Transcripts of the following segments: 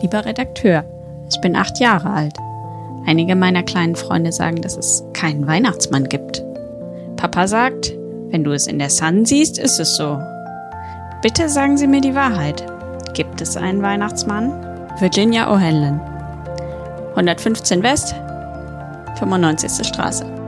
Lieber Redakteur, ich bin acht Jahre alt. Einige meiner kleinen Freunde sagen, dass es keinen Weihnachtsmann gibt. Papa sagt, wenn du es in der Sun siehst, ist es so. Bitte sagen Sie mir die Wahrheit. Gibt es einen Weihnachtsmann? Virginia O'Hanlon. 115 West, 95. Straße.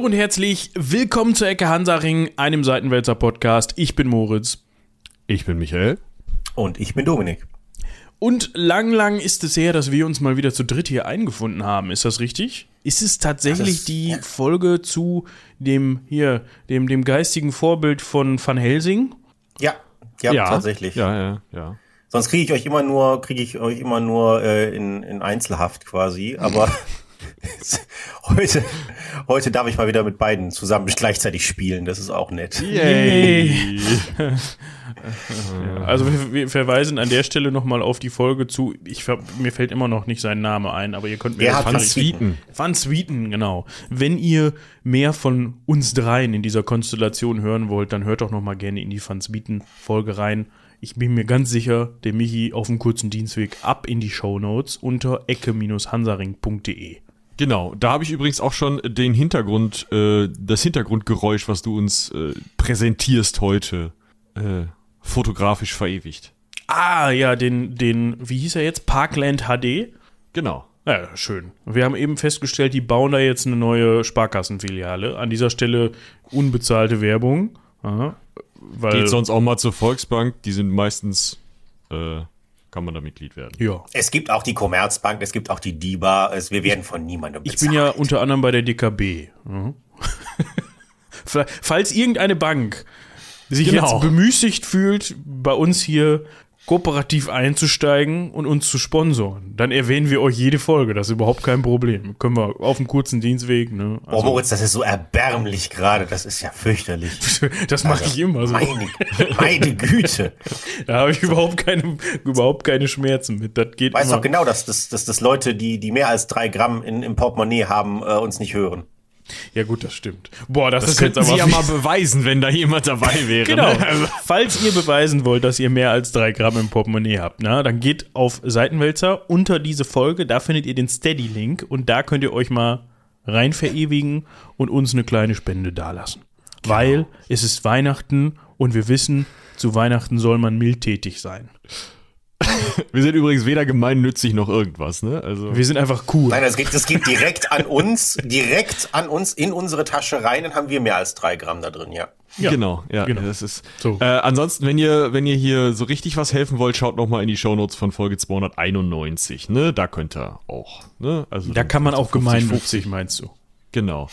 Hallo und herzlich willkommen zur Ecke Hansaring, einem Seitenwälzer Podcast. Ich bin Moritz. Ich bin Michael. Und ich bin Dominik. Und lang, lang ist es her, dass wir uns mal wieder zu dritt hier eingefunden haben. Ist das richtig? Ist es tatsächlich Das- die Folge zu dem hier, dem, dem geistigen Vorbild von Van Helsing? Ja, ja, tatsächlich. Ja, ja, ja. Sonst kriege ich euch immer nur, kriege ich euch immer nur äh, in, in Einzelhaft quasi. Aber heute, heute darf ich mal wieder mit beiden zusammen gleichzeitig spielen. Das ist auch nett. Yay. Also wir, wir verweisen an der Stelle nochmal auf die Folge zu, ich, mir fällt immer noch nicht sein Name ein, aber ihr könnt mir hat Van Van Sweeten. Van Sweeten, genau. Wenn ihr mehr von uns dreien in dieser Konstellation hören wollt, dann hört doch noch mal gerne in die Van Sweeten Folge rein. Ich bin mir ganz sicher, der Michi auf dem kurzen Dienstweg ab in die Shownotes unter ecke-hansaring.de. Genau, da habe ich übrigens auch schon den Hintergrund, äh, das Hintergrundgeräusch, was du uns äh, präsentierst heute, äh, fotografisch verewigt. Ah, ja, den, den, wie hieß er jetzt? Parkland HD? Genau. Ja, schön. Wir haben eben festgestellt, die bauen da jetzt eine neue Sparkassenfiliale. An dieser Stelle unbezahlte Werbung. Aha, Geht sonst auch mal zur Volksbank, die sind meistens, äh, kann man da Mitglied werden. ja. Es gibt auch die Commerzbank, es gibt auch die DIBA. Es, wir werden von niemandem Ich bezahlt. bin ja unter anderem bei der DKB. Mhm. Fa- Falls irgendeine Bank sich Genau. jetzt bemüßigt fühlt, bei uns hier kooperativ einzusteigen und uns zu sponsoren, dann erwähnen wir euch jede Folge. Das ist überhaupt kein Problem. Können wir auf dem kurzen Dienstweg. Ne? Oh, Moritz, das ist so erbärmlich gerade. Das ist ja fürchterlich. das mache ich immer so. Meine, meine Güte. Da habe ich überhaupt keine, überhaupt keine Schmerzen mit. Das geht Weißt immer. doch genau, dass, dass, dass, dass Leute, die, die mehr als drei Gramm in, im Portemonnaie haben, äh, uns nicht hören. Ja gut, das stimmt. Boah, das, Das ist jetzt aber Sie ja mal beweisen, wenn da jemand dabei wäre. Genau. Ne? Also, Falls ihr beweisen wollt, dass ihr mehr als drei Gramm im Portemonnaie habt, na, dann geht auf Seitenwälzer unter diese Folge. Da findet ihr den Steady-Link und da könnt ihr euch mal rein verewigen und uns eine kleine Spende dalassen. Weil es ist Weihnachten und wir wissen, zu Weihnachten soll man mildtätig sein. wir sind übrigens weder gemeinnützig noch irgendwas, ne? Also, Wir sind einfach cool. Nein, das geht, das geht direkt an uns, direkt an uns in unsere Tasche rein, dann haben wir mehr als drei Gramm da drin, ja. Ja, genau, ja, genau. das ist. So. Äh, ansonsten, wenn ihr, wenn ihr hier so richtig was helfen wollt, schaut noch mal in die Shownotes von Folge 291, ne? Da könnt ihr auch, ne? Also Da kann man auch 50, gemeinnützig, meinst du? Genau.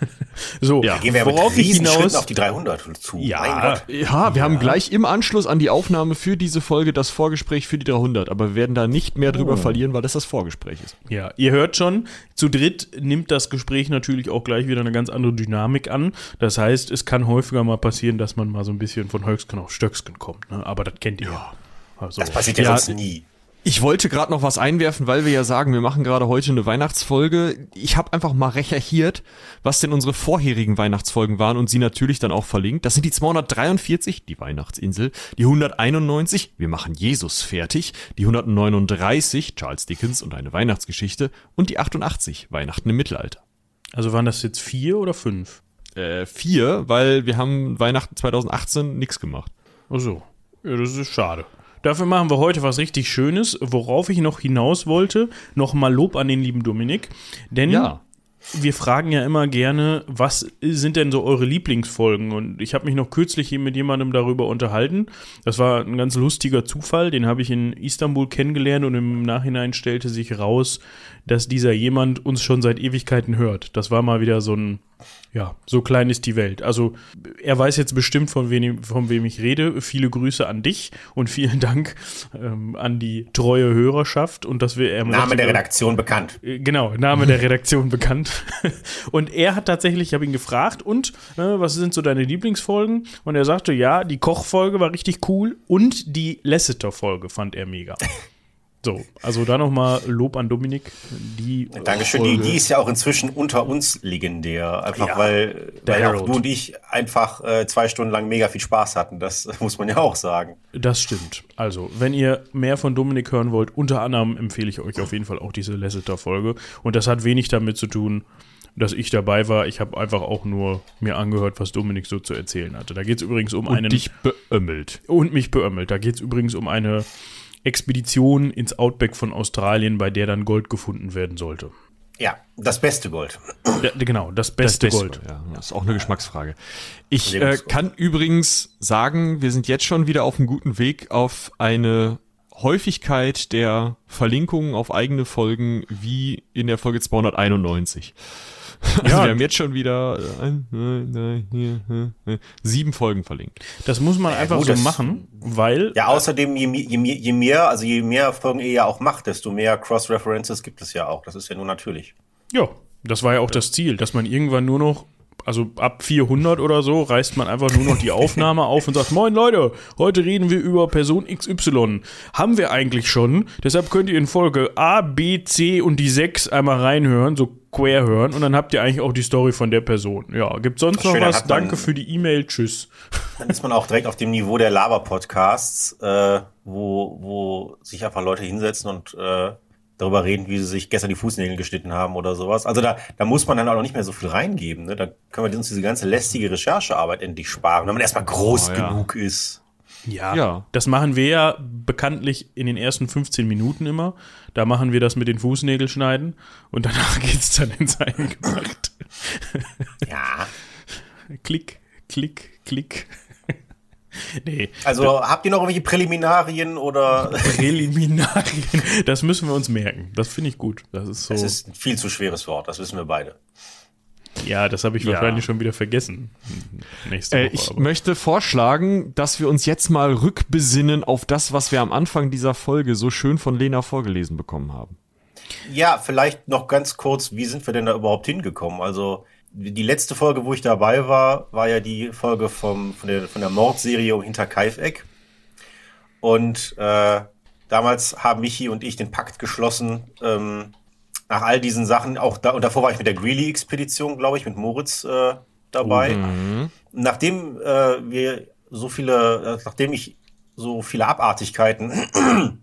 So, Ja. Gehen wir ja worauf mit ich hinaus... auf die 300 zu. Ja. Ja, wir haben gleich im Anschluss an die Aufnahme für diese Folge das Vorgespräch für die 300, aber wir werden da nicht mehr drüber verlieren, weil das das Vorgespräch ist. Ja, ihr hört schon, zu dritt nimmt das Gespräch natürlich auch gleich wieder eine ganz andere Dynamik an. Das heißt, es kann häufiger mal passieren, dass man mal so ein bisschen von Höchsken auf Stöcksken kommt. Ne? Aber das kennt ihr ja. Also, Das passiert ja, Ja, sonst nie. Ich wollte gerade noch was einwerfen, weil wir ja sagen, wir machen gerade heute eine Weihnachtsfolge. Ich habe einfach mal recherchiert, was denn unsere vorherigen Weihnachtsfolgen waren und sie natürlich dann auch verlinkt. Das sind die 243, die Weihnachtsinsel, die 191, wir machen Jesus fertig, die 139, Charles Dickens und eine Weihnachtsgeschichte und die 88, Weihnachten im Mittelalter. also waren das jetzt vier oder fünf? Äh, vier, weil wir haben Weihnachten 2018 nix gemacht. Ach so. Ja, das ist schade. Dafür machen wir heute was richtig Schönes. Worauf ich noch hinaus wollte, nochmal Lob an den lieben Dominik. Denn Ja. wir fragen ja immer gerne, was sind denn so eure Lieblingsfolgen? Und ich habe mich noch kürzlich hier mit jemandem darüber unterhalten. Das war ein ganz lustiger Zufall, den habe ich in Istanbul kennengelernt und im Nachhinein stellte sich raus, dass dieser jemand uns schon seit Ewigkeiten hört. Das war mal wieder so ein, ja, so klein ist die Welt. Also er weiß jetzt bestimmt, von wem, von wem ich rede. Viele Grüße an dich und vielen Dank ähm, an die treue Hörerschaft und dass wir er Name der Redaktion bekannt. äh, Genau, Name der Redaktion bekannt. Und er hat tatsächlich, ich habe ihn gefragt, und äh, was sind so deine Lieblingsfolgen? Und er sagte, ja, die Kochfolge war richtig cool und die Lasseter-Folge fand er mega. So, also da nochmal Lob an Dominik. Die Dankeschön. Die, die ist ja auch inzwischen unter uns legendär. Einfach Ja, weil, der weil auch Harold. du und ich einfach äh, zwei Stunden lang mega viel Spaß hatten. Das muss man ja auch sagen. Das stimmt. Also, wenn ihr mehr von Dominik hören wollt, unter anderem empfehle ich euch auf jeden Fall auch diese Lasseter-Folge. Und das hat wenig damit zu tun, dass ich dabei war. Ich habe einfach auch nur mir angehört, was Dominik so zu erzählen hatte. Da geht es übrigens um einen. Und dich beömmelt. und mich beömmelt. Da geht es übrigens um eine Expedition ins Outback von Australien, bei der dann Gold gefunden werden sollte. Ja, das beste Gold. Ja, genau, das beste Gold. Ja, das ist auch eine Geschmacksfrage. Ich äh, kann übrigens sagen, wir sind jetzt schon wieder auf einem guten Weg auf eine Häufigkeit der Verlinkungen auf eigene Folgen wie in der Folge 291. Also Ja. wir haben jetzt schon wieder äh, sieben Folgen verlinkt. Das muss man einfach gut, so machen, weil Ja, außerdem, je, je, je mehr, also je mehr Folgen ihr ja auch macht, desto mehr Cross-References gibt es ja auch. Das ist ja nur natürlich. Ja, das war ja auch das Ziel, dass man irgendwann nur noch, also ab 400 oder so, reißt man einfach nur noch die Aufnahme auf und sagt, moin Leute, heute reden wir über Person XY. Haben wir eigentlich schon, deshalb könnt ihr in Folge A, B, C und die 6 einmal reinhören, so quer hören und dann habt ihr eigentlich auch die Story von der Person. Ja, gibt sonst noch Schön, was? man- Danke für die E-Mail, tschüss. Dann ist man auch direkt auf dem Niveau der Laber-Podcasts, äh, wo, wo sich einfach Leute hinsetzen und äh, darüber reden, wie sie sich gestern die Fußnägel geschnitten haben oder sowas. Also da, da muss man dann auch nicht mehr so viel reingeben. Ne? Da können wir uns diese ganze lästige Recherchearbeit endlich sparen, wenn man erstmal groß Oh, ja. genug ist. Ja, Ja. das machen wir ja bekanntlich in den ersten 15 Minuten immer. Da machen wir das mit den Fußnägel schneiden und danach geht's dann ins Eingemachte. Ja. Klick, klick, klick. Nee, Also habt ihr noch irgendwelche Präliminarien oder Präliminarien, das müssen wir uns merken. Das finde ich gut. Das ist so. es ist ein viel zu schweres Wort, das wissen wir beide. ja, das habe ich Ja. wahrscheinlich schon wieder vergessen. Nächste Äh, Woche. ich aber. möchte vorschlagen, dass wir uns jetzt mal rückbesinnen auf das, was wir am Anfang dieser Folge so schön von Lena vorgelesen bekommen haben. Ja, vielleicht noch ganz kurz, wie sind wir denn da überhaupt hingekommen? Also die letzte Folge, wo ich dabei war, war ja die Folge vom, von, der, von der Mordserie um Hinterkaifeck. Und äh, damals haben Michi und ich den Pakt geschlossen, ähm, nach all diesen Sachen, auch da, und davor war ich mit der Greeley-Expedition, glaube ich, mit Moritz äh, dabei. Nachdem äh, wir so viele, äh, nachdem ich so viele Abartigkeiten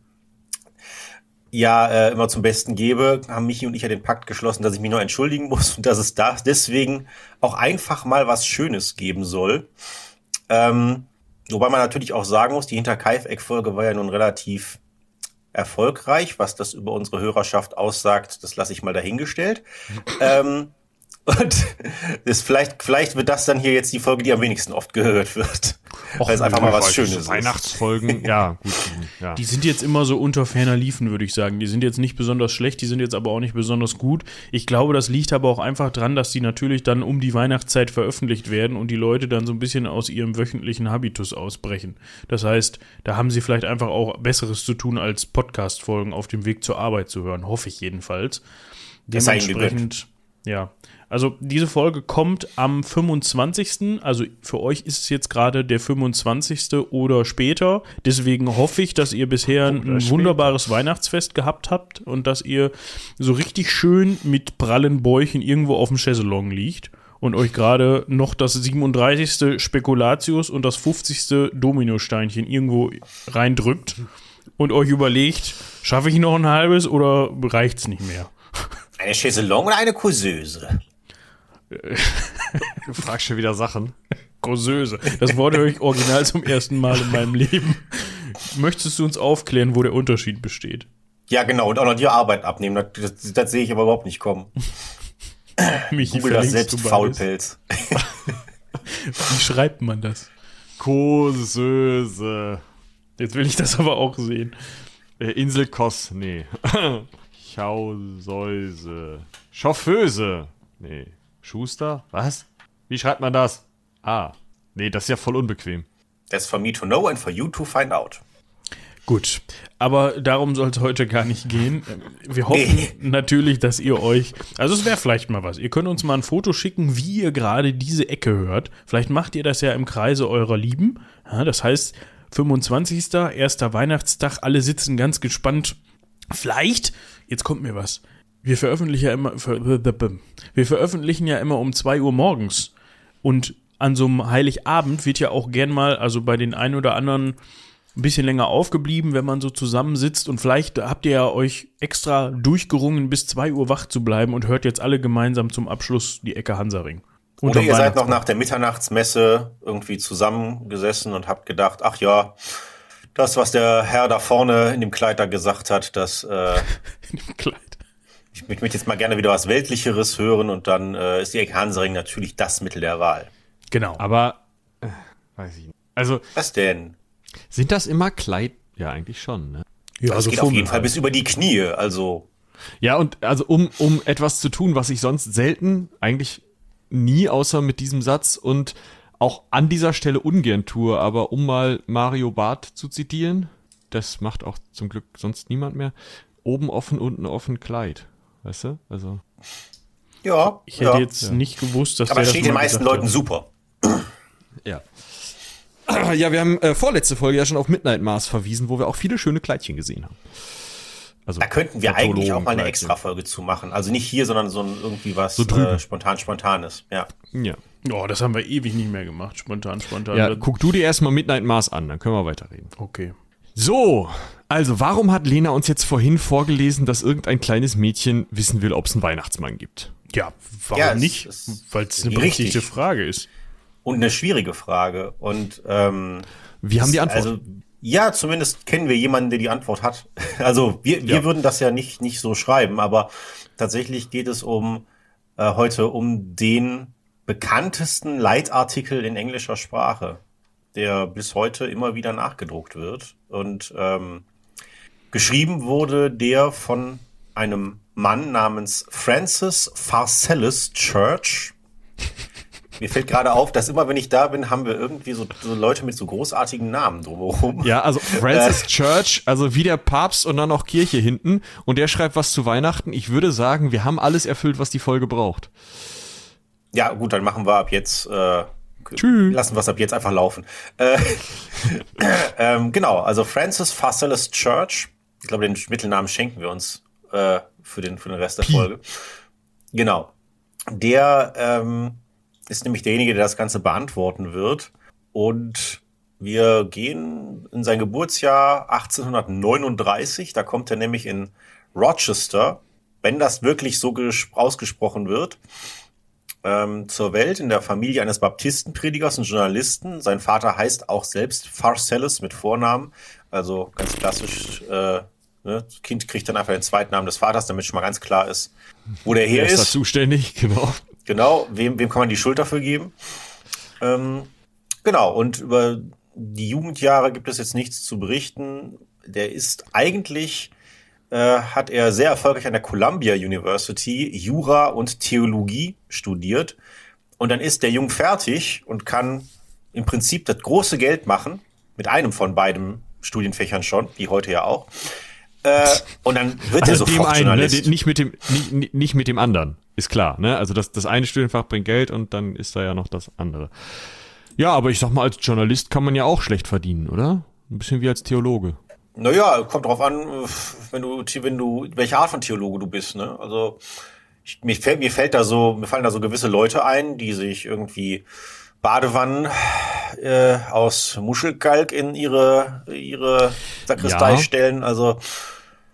ja äh, immer zum Besten gebe, haben Michi und ich ja den Pakt geschlossen, dass ich mich noch entschuldigen muss und dass es da deswegen auch einfach mal was Schönes geben soll. Ähm, wobei man natürlich auch sagen muss, die Hinterkaifeck-Folge war ja nun relativ erfolgreich. Was das über unsere Hörerschaft aussagt, das lasse ich mal dahingestellt. ähm, und das vielleicht, vielleicht wird das dann hier jetzt die Folge, die am wenigsten oft gehört wird. Weil es einfach mal was Schönes ist. Weihnachtsfolgen, ja, gut. Ja. Die sind jetzt immer so unter ferner Liefen, würde ich sagen. Die sind jetzt nicht besonders schlecht, die sind jetzt aber auch nicht besonders gut. Ich glaube, das liegt aber auch einfach dran, dass die natürlich dann um die Weihnachtszeit veröffentlicht werden und die Leute dann so ein bisschen aus ihrem wöchentlichen Habitus ausbrechen. Das heißt, da haben sie vielleicht einfach auch Besseres zu tun, als Podcast-Folgen auf dem Weg zur Arbeit zu hören. Hoffe ich jedenfalls. Dementsprechend, ja. Also diese Folge kommt am 25. Also für euch ist es jetzt gerade der 25. oder später. Deswegen hoffe ich, dass ihr bisher ein wunderbares Weihnachtsfest gehabt habt und dass ihr so richtig schön mit prallen Bäuchen irgendwo auf dem Chaiselong liegt und euch gerade noch das 37. Spekulatius und das 50. Dominosteinchen irgendwo reindrückt und euch überlegt, schaffe ich noch ein halbes oder reicht's nicht mehr? Eine Chaiselong oder eine Couseuse? Du fragst schon wieder Sachen. Causeuse. Das Wort höre ich original zum ersten Mal in meinem Leben. Möchtest du uns aufklären, wo der Unterschied besteht? Ja, genau. Und auch noch die Arbeit abnehmen. Das, das, das sehe ich aber überhaupt nicht kommen. Michi, Google das selbst? Faulpelz. Wie schreibt man das? Koseuse. Jetzt will ich das aber auch sehen. Äh, Insel Kos, nee. Chauseuse. Chauffeuse. Nee. Schuster? Was? Wie schreibt man das? Ah. Nee, das ist ja voll unbequem. That's for me to know and for you to find out. Gut, aber darum soll es heute gar nicht gehen. Wir hoffen Nee. natürlich, dass ihr euch, also es wäre vielleicht mal was. Ihr könnt uns mal ein Foto schicken, wie ihr gerade diese Ecke hört. Vielleicht macht ihr das ja im Kreise eurer Lieben. Ja, das heißt, 25. erster Weihnachtstag, alle sitzen ganz gespannt Vielleicht, jetzt kommt mir was. Wir veröffentlichen ja immer, wir veröffentlichen ja immer um 2 Uhr morgens. Und an so einem Heiligabend wird ja auch gern mal, also bei den ein oder anderen ein bisschen länger aufgeblieben, wenn man so zusammensitzt und vielleicht habt ihr ja euch extra durchgerungen, bis 2 Uhr wach zu bleiben und hört jetzt alle gemeinsam zum Abschluss die Ecke Hansaring. Oder ihr seid noch nach der Mitternachtsmesse irgendwie zusammengesessen und habt gedacht, ach ja, das, was der Herr da vorne in dem Kleid da gesagt hat, das äh, in dem Kleid. Ich, ich möchte jetzt mal gerne wieder was Weltlicheres hören und dann äh, ist die Ecke Hansaring natürlich das Mittel der Wahl. Genau. Aber äh, weiß ich nicht. Also. Was denn? Sind das immer Kleid? Ja, eigentlich schon, ne? Ja, also, also geht auf jeden Fall bis über die Knie, also. Ja, und also um, um etwas zu tun, was ich sonst selten, eigentlich nie, außer mit diesem Satz und auch an dieser Stelle ungern tue, aber um mal Mario Barth zu zitieren, das macht auch zum Glück sonst niemand mehr. Oben offen, unten offen Kleid. Weißt du? Also. Ja. Ich hätte ja. jetzt ja. nicht gewusst, dass Aber es steht den meisten Leuten hat. super. Ja. Ja, wir haben äh, vorletzte Folge ja schon auf Midnight Mars verwiesen, wo wir auch viele schöne Kleidchen gesehen haben. Also da könnten wir eigentlich auch mal eine extra Folge zu machen. Also nicht hier, sondern so ein, irgendwie was so äh, spontan spontanes. Ja. Ja. Oh, das haben wir ewig nicht mehr gemacht. Spontan, spontan. Ja, guck du dir erstmal Midnight Mars an, dann können wir weiterreden. Okay. So, also warum hat Lena uns jetzt vorhin vorgelesen, dass irgendein kleines Mädchen wissen will, ob es einen Weihnachtsmann gibt? Ja, warum ja, nicht? Weil es eine berechtigte Frage ist und eine schwierige Frage. Und ähm, wir haben die Antwort. Also ja, zumindest kennen wir jemanden, der die Antwort hat. Also wir, wir ja. würden das ja nicht nicht so schreiben, aber tatsächlich geht es um äh, heute um den bekanntesten Leitartikel in englischer Sprache, der bis heute immer wieder nachgedruckt wird und ähm, geschrieben wurde der von einem Mann namens Francis Pharcellus Church mir fällt gerade auf, dass immer, wenn ich da bin, haben wir irgendwie so, so Leute mit so großartigen Namen drumherum. Ja, also Francis äh. Church, also wie der Papst und dann noch Kirche hinten. Und der schreibt was zu Weihnachten. Ich würde sagen, wir haben alles erfüllt, was die Folge braucht. Ja, gut, dann machen wir ab jetzt. Äh, Tschüss. Lassen wir es ab jetzt einfach laufen. Äh, ähm, genau, also Francis Pharcellus Church. Ich glaube, den Mittelnamen schenken wir uns äh, für, den, für den Rest der Folge. Genau. Der ähm, ist nämlich derjenige, der das Ganze beantworten wird. Und wir gehen in sein Geburtsjahr 1839. Da kommt er nämlich in Rochester, wenn das wirklich so ausgesprochen wird, ähm, zur Welt in der Familie eines Baptistenpredigers und Journalisten. Sein Vater heißt auch selbst Pharcellus mit Vornamen, also ganz klassisch. Äh, ne? Das Kind kriegt dann einfach den zweiten Namen des Vaters, damit schon mal ganz klar ist, wo der her ist. ist. zuständig, genau. Genau, wem, wem kann man die Schuld dafür geben? Ähm, genau, und über die Jugendjahre gibt es jetzt nichts zu berichten. Der ist eigentlich, äh, hat er sehr erfolgreich an der Columbia University Jura und Theologie studiert. Und dann ist der Jung fertig und kann im Prinzip das große Geld machen, mit einem von beiden Studienfächern schon, wie heute ja auch. Äh, und dann wird also er sofort dem einen, ne? nicht mit dem nicht, nicht mit dem anderen, ist klar. Ne? Also das, das eine Studienfach bringt Geld und dann ist da ja noch das andere. Ja, aber ich sag mal, als Journalist kann man ja auch schlecht verdienen, oder? Ein bisschen wie als Theologe. Naja, kommt drauf an, wenn du, wenn du, welche Art von Theologe du bist, ne? Also, ich, mir fällt, mir fällt da so, mir fallen da so gewisse Leute ein, die sich irgendwie Badewannen äh, aus Muschelkalk in ihre, ihre Sakristei ja. stellen. Also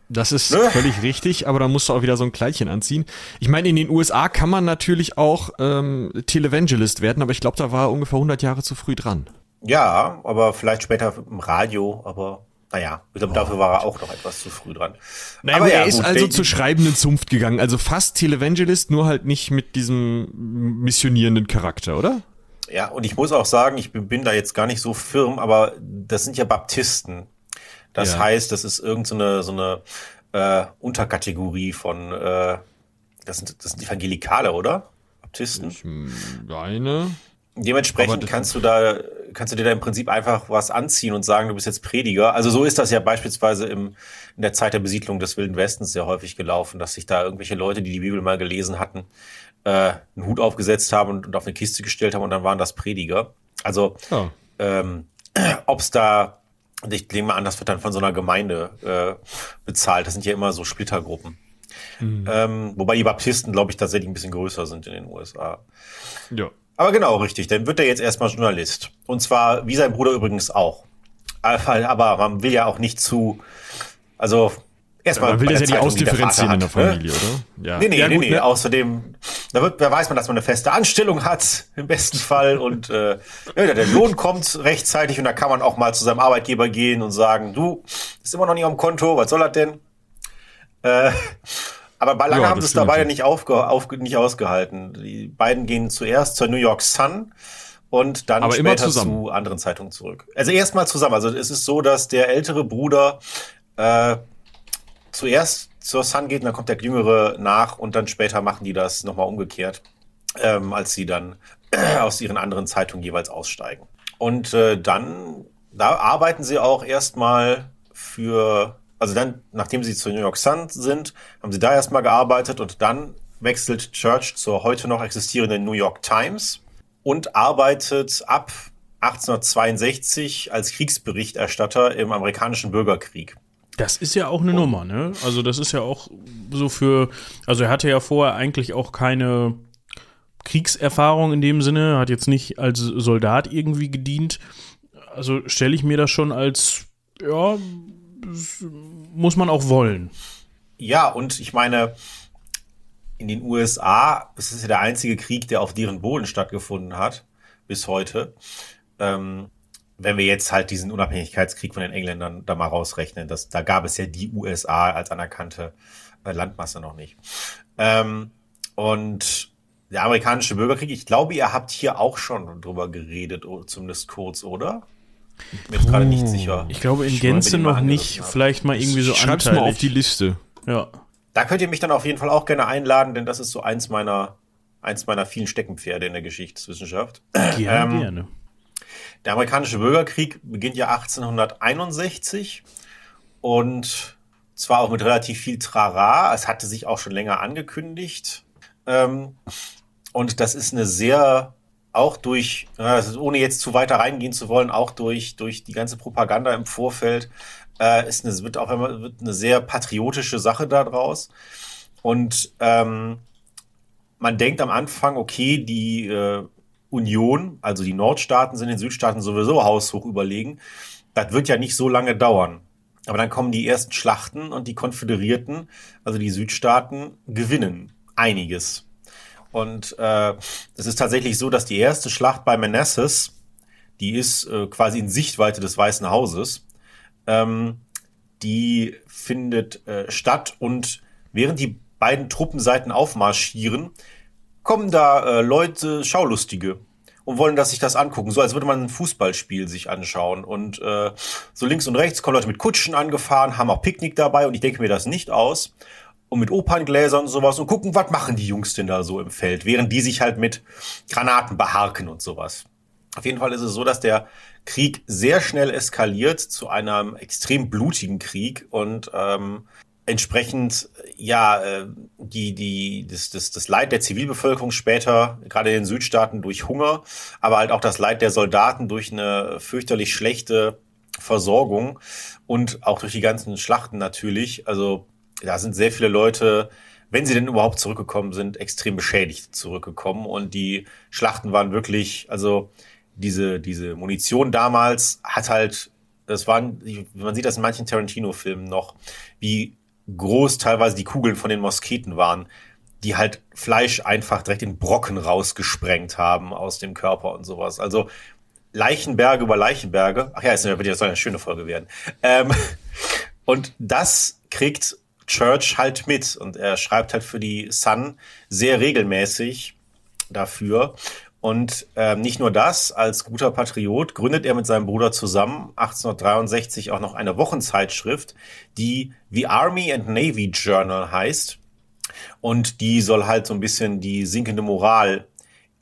das ist ne? völlig richtig, aber da musst du auch wieder so ein Kleidchen anziehen. Ich meine, in den USA kann man natürlich auch ähm, Televangelist werden, aber ich glaube, da war er ungefähr 100 Jahre zu früh dran. Ja, aber vielleicht später im Radio, aber naja, ich glaube, dafür war er auch noch etwas zu früh dran. Naja, aber er ja, ist gut, also zur schreibenden Zunft gegangen, also fast Televangelist, nur halt nicht mit diesem missionierenden Charakter, oder? Ja, und ich muss auch sagen, ich bin, bin da jetzt gar nicht so firm, aber das sind ja Baptisten. Das ja. heißt, das ist irgendeine so eine, so eine äh, Unterkategorie von, äh, das sind, das sind Evangelikale, oder? Baptisten? Ich meine. Dementsprechend kannst du da, kannst du dir da im Prinzip einfach was anziehen und sagen, du bist jetzt Prediger. Also so ist das ja beispielsweise im, in der Zeit der Besiedlung des Wilden Westens sehr häufig gelaufen, dass sich da irgendwelche Leute, die die Bibel mal gelesen hatten, äh, einen Hut aufgesetzt haben und, und auf eine Kiste gestellt haben und dann waren das Prediger. Also ja. ähm, ob es da Und ich mal an, das wird dann von so einer Gemeinde äh, bezahlt. Das sind ja immer so Splittergruppen. Mhm. Ähm, wobei die Baptisten, glaube ich, tatsächlich ein bisschen größer sind in den USA. Ja. Aber genau, richtig. Dann wird er jetzt erstmal Journalist. Und zwar, wie sein Bruder übrigens auch. Aber man will ja auch nicht zu, also erstmal. Man will das ja nicht ausdifferenzieren in der ne? Familie, ne? oder? Ja. Nee, nee, ja, nee, gut, nee. Ne? Außerdem, da, wird, da weiß man, dass man eine feste Anstellung hat, im besten Fall. Und äh, ja, der Lohn kommt rechtzeitig und da kann man auch mal zu seinem Arbeitgeber gehen und sagen, du, ist immer noch nicht am Konto, was soll das denn? Äh, aber lange ja, haben sie es da beide nicht, aufge, auf, nicht ausgehalten. Die beiden gehen zuerst zur New York Sun und dann aber später zu anderen Zeitungen zurück. Also erstmal zusammen. Also es ist so, dass der ältere Bruder äh, zuerst zur Sun geht und dann kommt der jüngere nach und dann später machen die das nochmal umgekehrt, ähm, als sie dann aus ihren anderen Zeitungen jeweils aussteigen. Und äh, dann, da arbeiten sie auch erstmal für also dann, nachdem sie zur New York Sun sind, haben sie da erstmal gearbeitet und dann wechselt Church zur heute noch existierenden New York Times und arbeitet ab 1862 als Kriegsberichterstatter im amerikanischen Bürgerkrieg. Das ist ja auch eine und, Nummer, ne? Also das ist ja auch so für, also er hatte ja vorher eigentlich auch keine Kriegserfahrung in dem Sinne, hat jetzt nicht als Soldat irgendwie gedient. Also stelle ich mir das schon als, ja, muss man auch wollen. Ja, und ich meine, in den USA, es ist ja der einzige Krieg, der auf deren Boden stattgefunden hat, bis heute. Ähm, wenn wir jetzt halt diesen Unabhängigkeitskrieg von den Engländern da mal rausrechnen, das, da gab es ja die USA als anerkannte äh, Landmasse noch nicht. Ähm, und der amerikanische Bürgerkrieg, ich glaube, ihr habt hier auch schon drüber geredet, zumindest kurz, oder? Bin jetzt gerade nicht sicher. Ich glaube in Gänze noch nicht. Vielleicht mal irgendwie so Schreib's anteilig. mal auf die Liste. Ja. Da könnt ihr mich dann auf jeden Fall auch gerne einladen, denn das ist so eins meiner, eins meiner vielen Steckenpferde in der Geschichtswissenschaft. Gerne, ähm, gerne. Der amerikanische Bürgerkrieg beginnt ja 1861 und zwar auch mit relativ viel Trara. Es hatte sich auch schon länger angekündigt. Ähm, und das ist eine sehr auch durch, ohne jetzt zu weiter reingehen zu wollen, auch durch, durch die ganze Propaganda im Vorfeld, äh, ist eine, wird auch immer wird eine sehr patriotische Sache daraus. Und ähm, man denkt am Anfang, okay, die äh, Union, also die Nordstaaten sind den Südstaaten sowieso haushoch überlegen. Das wird ja nicht so lange dauern. Aber dann kommen die ersten Schlachten und die Konföderierten, also die Südstaaten, gewinnen einiges. Und äh, es ist tatsächlich so, dass die erste Schlacht bei Manassas, die ist äh, quasi in Sichtweite des Weißen Hauses, ähm, die findet äh, statt und während die beiden Truppenseiten aufmarschieren, kommen da äh, Leute, Schaulustige und wollen, dass sich das angucken, so als würde man ein Fußballspiel sich anschauen. Und äh, so links und rechts kommen Leute mit Kutschen angefahren, haben auch Picknick dabei und ich denke mir das nicht aus und mit Operngläsern und sowas und gucken, was machen die Jungs denn da so im Feld, während die sich halt mit Granaten beharken und sowas. Auf jeden Fall ist es so, dass der Krieg sehr schnell eskaliert zu einem extrem blutigen Krieg und ähm, entsprechend ja äh, die die das, das das Leid der Zivilbevölkerung später gerade in den Südstaaten durch Hunger, aber halt auch das Leid der Soldaten durch eine fürchterlich schlechte Versorgung und auch durch die ganzen Schlachten natürlich. Also da sind sehr viele Leute, wenn sie denn überhaupt zurückgekommen sind, extrem beschädigt zurückgekommen. Und die Schlachten waren wirklich, also diese, diese Munition damals hat halt, das waren, man sieht das in manchen Tarantino-Filmen noch, wie groß teilweise die Kugeln von den Mosketen waren, die halt Fleisch einfach direkt in Brocken rausgesprengt haben aus dem Körper und sowas. Also Leichenberge über Leichenberge. Ach ja, es wird ja so eine schöne Folge werden. Ähm, und das kriegt Church halt mit und er schreibt halt für die Sun sehr regelmäßig dafür. Und äh, nicht nur das, als guter Patriot gründet er mit seinem Bruder zusammen 1863 auch noch eine Wochenzeitschrift, die The Army and Navy Journal heißt. Und die soll halt so ein bisschen die sinkende Moral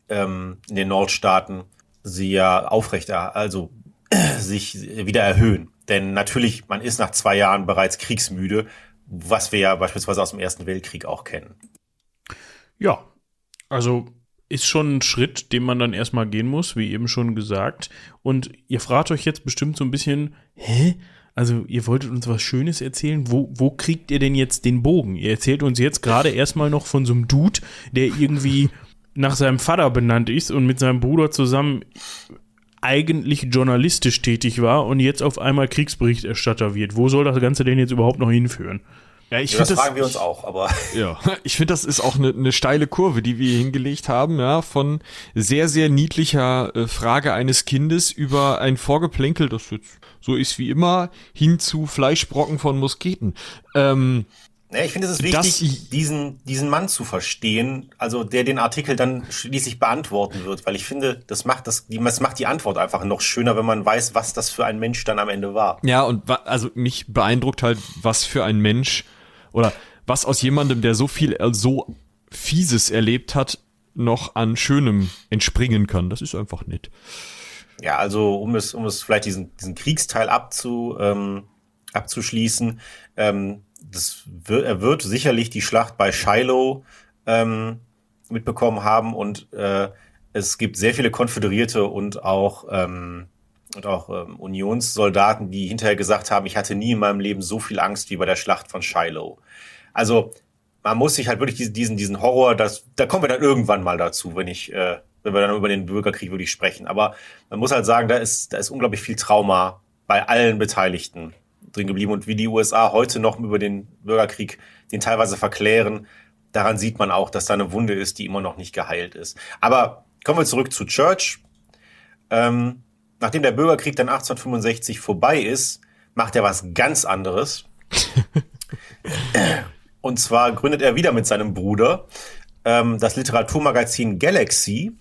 ähm, in den Nordstaaten sehr aufrechter, also sich wieder erhöhen. Denn natürlich, man ist nach zwei Jahren bereits kriegsmüde was wir ja beispielsweise aus dem Ersten Weltkrieg auch kennen. Ja, also ist schon ein Schritt, den man dann erstmal gehen muss, wie eben schon gesagt. Und ihr fragt euch jetzt bestimmt so ein bisschen, hä? Also ihr wolltet uns was Schönes erzählen. Wo, wo kriegt ihr denn jetzt den Bogen? Ihr erzählt uns jetzt gerade erstmal noch von so einem Dude, der irgendwie nach seinem Vater benannt ist und mit seinem Bruder zusammen eigentlich journalistisch tätig war und jetzt auf einmal Kriegsberichterstatter wird. Wo soll das Ganze denn jetzt überhaupt noch hinführen? Ja, ich Ja, finde das das, fragen wir uns auch, aber ja, ich finde das ist auch eine, eine steile Kurve, die wir hingelegt haben, ja, von sehr sehr niedlicher äh, Frage eines Kindes über ein Vorgeplänkel, das jetzt so ist wie immer, hin zu Fleischbrocken von Musketen. Ähm, Ja, ich finde, es ist wichtig, diesen, diesen Mann zu verstehen, also der den Artikel dann schließlich beantworten wird, weil ich finde, das macht das, das macht die Antwort einfach noch schöner, wenn man weiß, was das für ein Mensch dann am Ende war. Ja, und also mich beeindruckt halt, was für ein Mensch oder was aus jemandem, der so viel, äh, so Fieses erlebt hat, noch an Schönem entspringen kann. Das ist einfach nett. Ja, also um es, um es vielleicht diesen, diesen Kriegsteil abzu, ähm, abzuschließen, ähm, das wird, er wird sicherlich die Schlacht bei Shiloh ähm, mitbekommen haben und äh, es gibt sehr viele Konföderierte und auch ähm, und auch ähm, Unionssoldaten, die hinterher gesagt haben, ich hatte nie in meinem Leben so viel Angst wie bei der Schlacht von Shiloh. Also man muss sich halt wirklich diesen, diesen, Horror, das, da kommen wir dann irgendwann mal dazu, wenn ich, äh, wenn wir dann über den Bürgerkrieg wirklich sprechen. Aber man muss halt sagen, da ist, da ist unglaublich viel Trauma bei allen Beteiligten drin geblieben. Und wie die USA heute noch über den Bürgerkrieg den teilweise verklären, daran sieht man auch, dass da eine Wunde ist, die immer noch nicht geheilt ist. Aber kommen wir zurück zu Church. Ähm, nachdem der Bürgerkrieg dann 1865 vorbei ist, macht er was ganz anderes. Und zwar gründet er wieder mit seinem Bruder ähm, das Literaturmagazin Galaxy.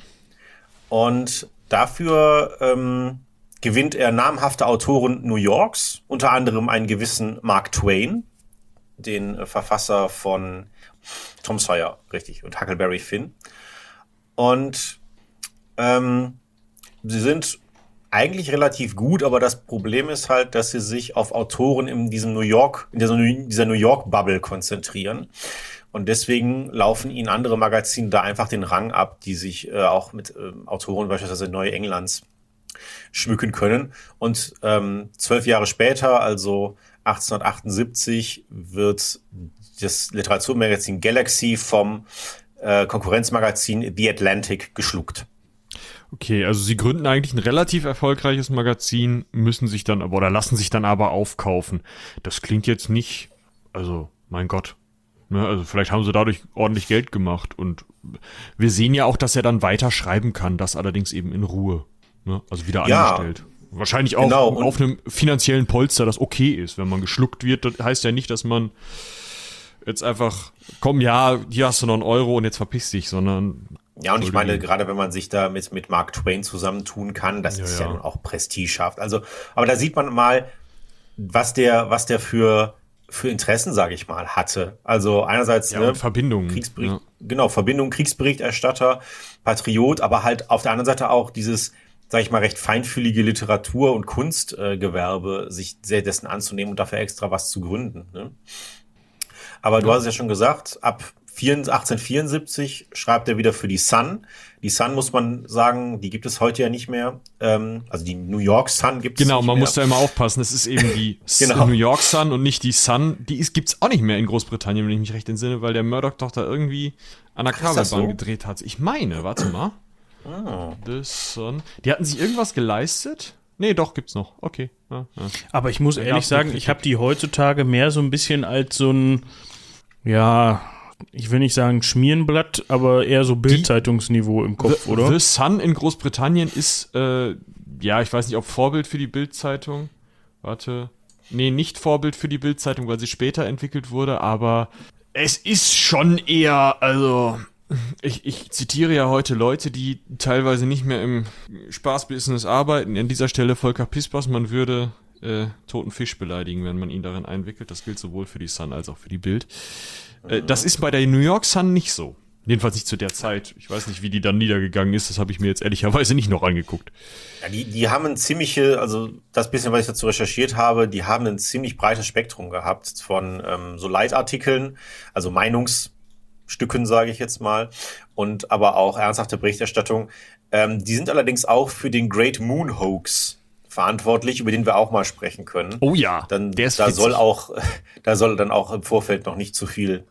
Und dafür ähm, gewinnt er namhafte Autoren New Yorks, unter anderem einen gewissen Mark Twain, den äh, Verfasser von Tom Sawyer, richtig, und Huckleberry Finn. Und ähm, sie sind eigentlich relativ gut, aber das Problem ist halt, dass sie sich auf Autoren in diesem New York, in dieser, New York Bubble konzentrieren. Und deswegen laufen ihnen andere Magazine da einfach den Rang ab, die sich äh, auch mit ähm, Autoren beispielsweise Neuenglands schmücken können. Und ähm, zwölf Jahre später, also 1878, wird das Literaturmagazin Galaxy vom äh, Konkurrenzmagazin The Atlantic geschluckt. Okay, also sie gründen eigentlich ein relativ erfolgreiches Magazin, müssen sich dann aber oder lassen sich dann aber aufkaufen. Das klingt jetzt nicht, also mein Gott. Ne, also vielleicht haben sie dadurch ordentlich Geld gemacht und wir sehen ja auch, dass er dann weiter schreiben kann, das allerdings eben in Ruhe. Ne? Also wieder Ja. angestellt. Wahrscheinlich auch Genau, auf einem finanziellen Polster, das okay ist. Wenn man geschluckt wird, das heißt ja nicht, dass man jetzt einfach, komm, ja, hier hast du noch einen Euro und jetzt verpiss dich, sondern Ja, und ich meine, gerade wenn man sich da mit, mit Mark Twain zusammentun kann, das Ja, ist ja, ja. nun auch prestigehaft. Also, aber da sieht man mal, was der, was der für, für Interessen, sage ich mal, hatte. Also einerseits ja, ne, und Verbindungen. Kriegsbericht, Ja. genau, Verbindung, Kriegsberichterstatter, Patriot, aber halt auf der anderen Seite auch dieses, sage ich mal, recht feinfühlige Literatur- und Kunstgewerbe, äh, sich sehr dessen anzunehmen und dafür extra was zu gründen. Ne? Aber du hast es ja schon gesagt, ab 4 1874 schreibt er wieder für die Sun. Die Sun muss man sagen, die gibt es heute ja nicht mehr. Ähm, also die New York Sun gibt es Genau, nicht man mehr. muss da immer aufpassen. Es ist eben die Genau. New York Sun und nicht die Sun. Die ist, gibt's auch nicht mehr in Großbritannien, wenn ich mich recht entsinne, weil der Murdoch doch da irgendwie an der Kabelbahn so? gedreht hat. Ich meine, warte mal. Ah. The Sun. Die hatten sich irgendwas geleistet? Nee, doch, gibt's noch. Okay. Ja, ja. Aber ich muss ehrlich sagen, Kritik. ich habe die heutzutage mehr so ein bisschen als so ein, ja, ich will nicht sagen Schmierenblatt, aber eher so Bildzeitungsniveau im Kopf, The, oder? The Sun in Großbritannien ist, äh, ja, ich weiß nicht, ob Vorbild für die Bildzeitung. Warte. Nee, nicht Vorbild für die Bildzeitung, weil sie später entwickelt wurde, aber es ist schon eher, also. Ich, ich zitiere ja heute Leute, die teilweise nicht mehr im Spaßbusiness arbeiten. An dieser Stelle Volker Pispers, man würde äh, toten Fisch beleidigen, wenn man ihn darin einwickelt. Das gilt sowohl für die Sun als auch für die Bild. Äh, das ist bei der New York Sun nicht so. Jedenfalls nicht zu der Zeit. Ich weiß nicht, wie die dann niedergegangen ist. Das habe ich mir jetzt ehrlicherweise nicht noch angeguckt. Ja, die, die haben ein ziemliche, also das bisschen, was ich dazu recherchiert habe, die haben ein ziemlich breites Spektrum gehabt von ähm, so Leitartikeln, also Meinungs, Stücken, sage ich jetzt mal, und aber auch ernsthafte Berichterstattung. Ähm, die sind allerdings auch für den Great Moon Hoax verantwortlich, über den wir auch mal sprechen können. Oh ja, dann, der ist da witzig. soll auch, da soll dann auch im Vorfeld noch nicht zu viel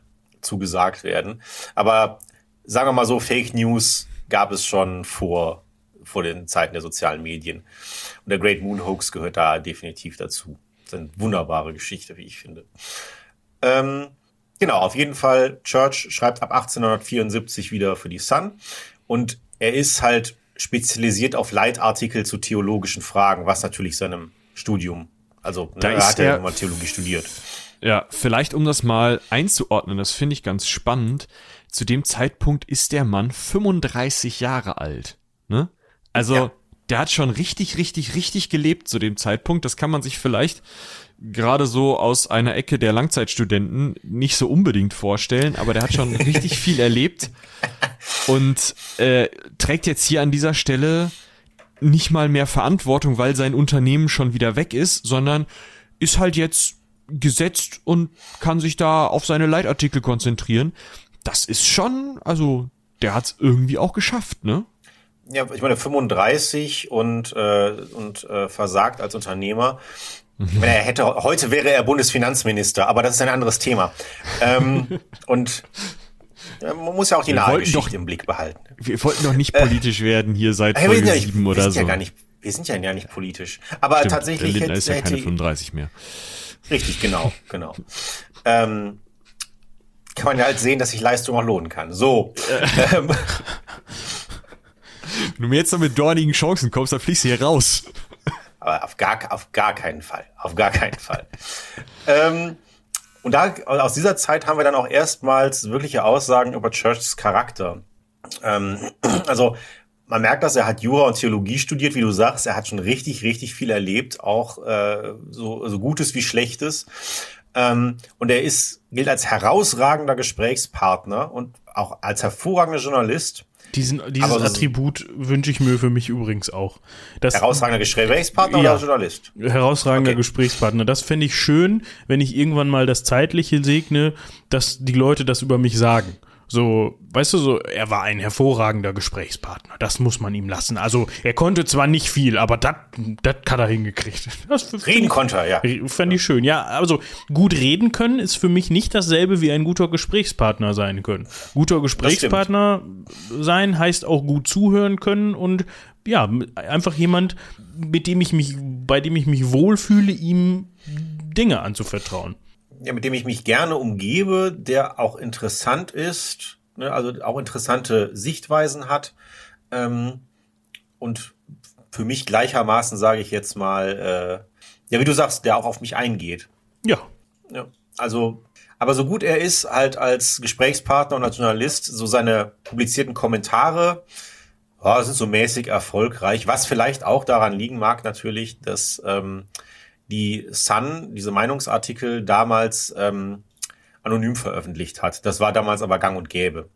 zugesagt werden. Aber sagen wir mal so, Fake News gab es schon vor, vor den Zeiten der sozialen Medien. Und der Great Moon Hoax gehört da definitiv dazu. Das ist eine wunderbare Geschichte, wie ich finde. Ähm, genau, auf jeden Fall, Church schreibt ab 1874 wieder für die Sun. Und er ist halt spezialisiert auf Leitartikel zu theologischen Fragen, was natürlich seinem Studium, also Da ne, ist er hat ja er- mal Theologie studiert. Ja, vielleicht um das mal einzuordnen, das finde ich ganz spannend. Zu dem Zeitpunkt ist der Mann 35 Jahre alt. Ne? Also, Ja. der hat schon richtig, richtig, richtig gelebt zu dem Zeitpunkt. Das kann man sich vielleicht gerade so aus einer Ecke der Langzeitstudenten nicht so unbedingt vorstellen, aber der hat schon richtig viel erlebt und äh, trägt jetzt hier an dieser Stelle nicht mal mehr Verantwortung, weil sein Unternehmen schon wieder weg ist, sondern ist halt jetzt gesetzt und kann sich da auf seine Leitartikel konzentrieren. Das ist schon, also der hat's irgendwie auch geschafft, ne? Ja, ich meine 35 und äh, und äh, versagt als Unternehmer. Ich meine, er hätte heute wäre er Bundesfinanzminister, aber das ist ein anderes Thema. ähm, und ja, man muss ja auch die Wir nahe wollten Geschichte doch- im Blick behalten. Wir wollten doch nicht politisch werden hier seit Äh, wir Folge ja, nicht, 7 wir oder sind so. ja gar nicht, wir sind ja gar nicht politisch. Aber Stimmt, tatsächlich der Lindner hätte, ist ja keine hätte 35 mehr. Richtig genau, genau. ähm, kann man ja halt sehen, dass sich Leistung auch lohnen kann. So, ähm, Wenn du mir jetzt noch mit dornigen Chancen kommst, dann fliegst du hier raus. Aber auf gar, auf gar keinen Fall. Auf gar keinen Fall. ähm, und da, aus dieser Zeit haben wir dann auch erstmals wirkliche Aussagen über Churchs Charakter. Ähm, also, man merkt, dass er hat Jura und Theologie studiert, wie du sagst. Er hat schon richtig, richtig viel erlebt, auch äh, so, so Gutes wie Schlechtes. Ähm, und er ist, gilt als herausragender Gesprächspartner und auch als hervorragender Journalist. Diesen, dieses so- Attribut wünsche ich mir für mich übrigens auch. Das, Herausragender Gesprächspartner Ja. oder Journalist? herausragender Okay. Gesprächspartner. Das fände ich schön, wenn ich irgendwann mal das Zeitliche segne, dass die Leute das über mich sagen. So, weißt du, so, er war ein hervorragender Gesprächspartner. Das muss man ihm lassen. Also, er konnte zwar nicht viel, aber das hat er hingekriegt. Das Reden ich- konnte er, ja. Fände ich schön. Ja, also gut reden können ist für mich nicht dasselbe wie ein guter Gesprächspartner sein können. Guter Gesprächspartner sein heißt auch gut zuhören können und ja, einfach jemand, mit dem ich mich, bei dem ich mich wohlfühle, ihm Dinge anzuvertrauen. Ja, mit dem ich mich gerne umgebe, der auch interessant ist, ne, also auch interessante Sichtweisen hat. Ähm, und für mich gleichermaßen, sage ich jetzt mal, äh, ja, wie du sagst, der auch auf mich eingeht. Ja, Ja, also, aber so gut er ist, halt als Gesprächspartner und als Journalist, so seine publizierten Kommentare ja, sind so mäßig erfolgreich, was vielleicht auch daran liegen mag, natürlich, dass ähm, die Sun diese Meinungsartikel damals ähm, anonym veröffentlicht hat. Das war damals aber gang und gäbe.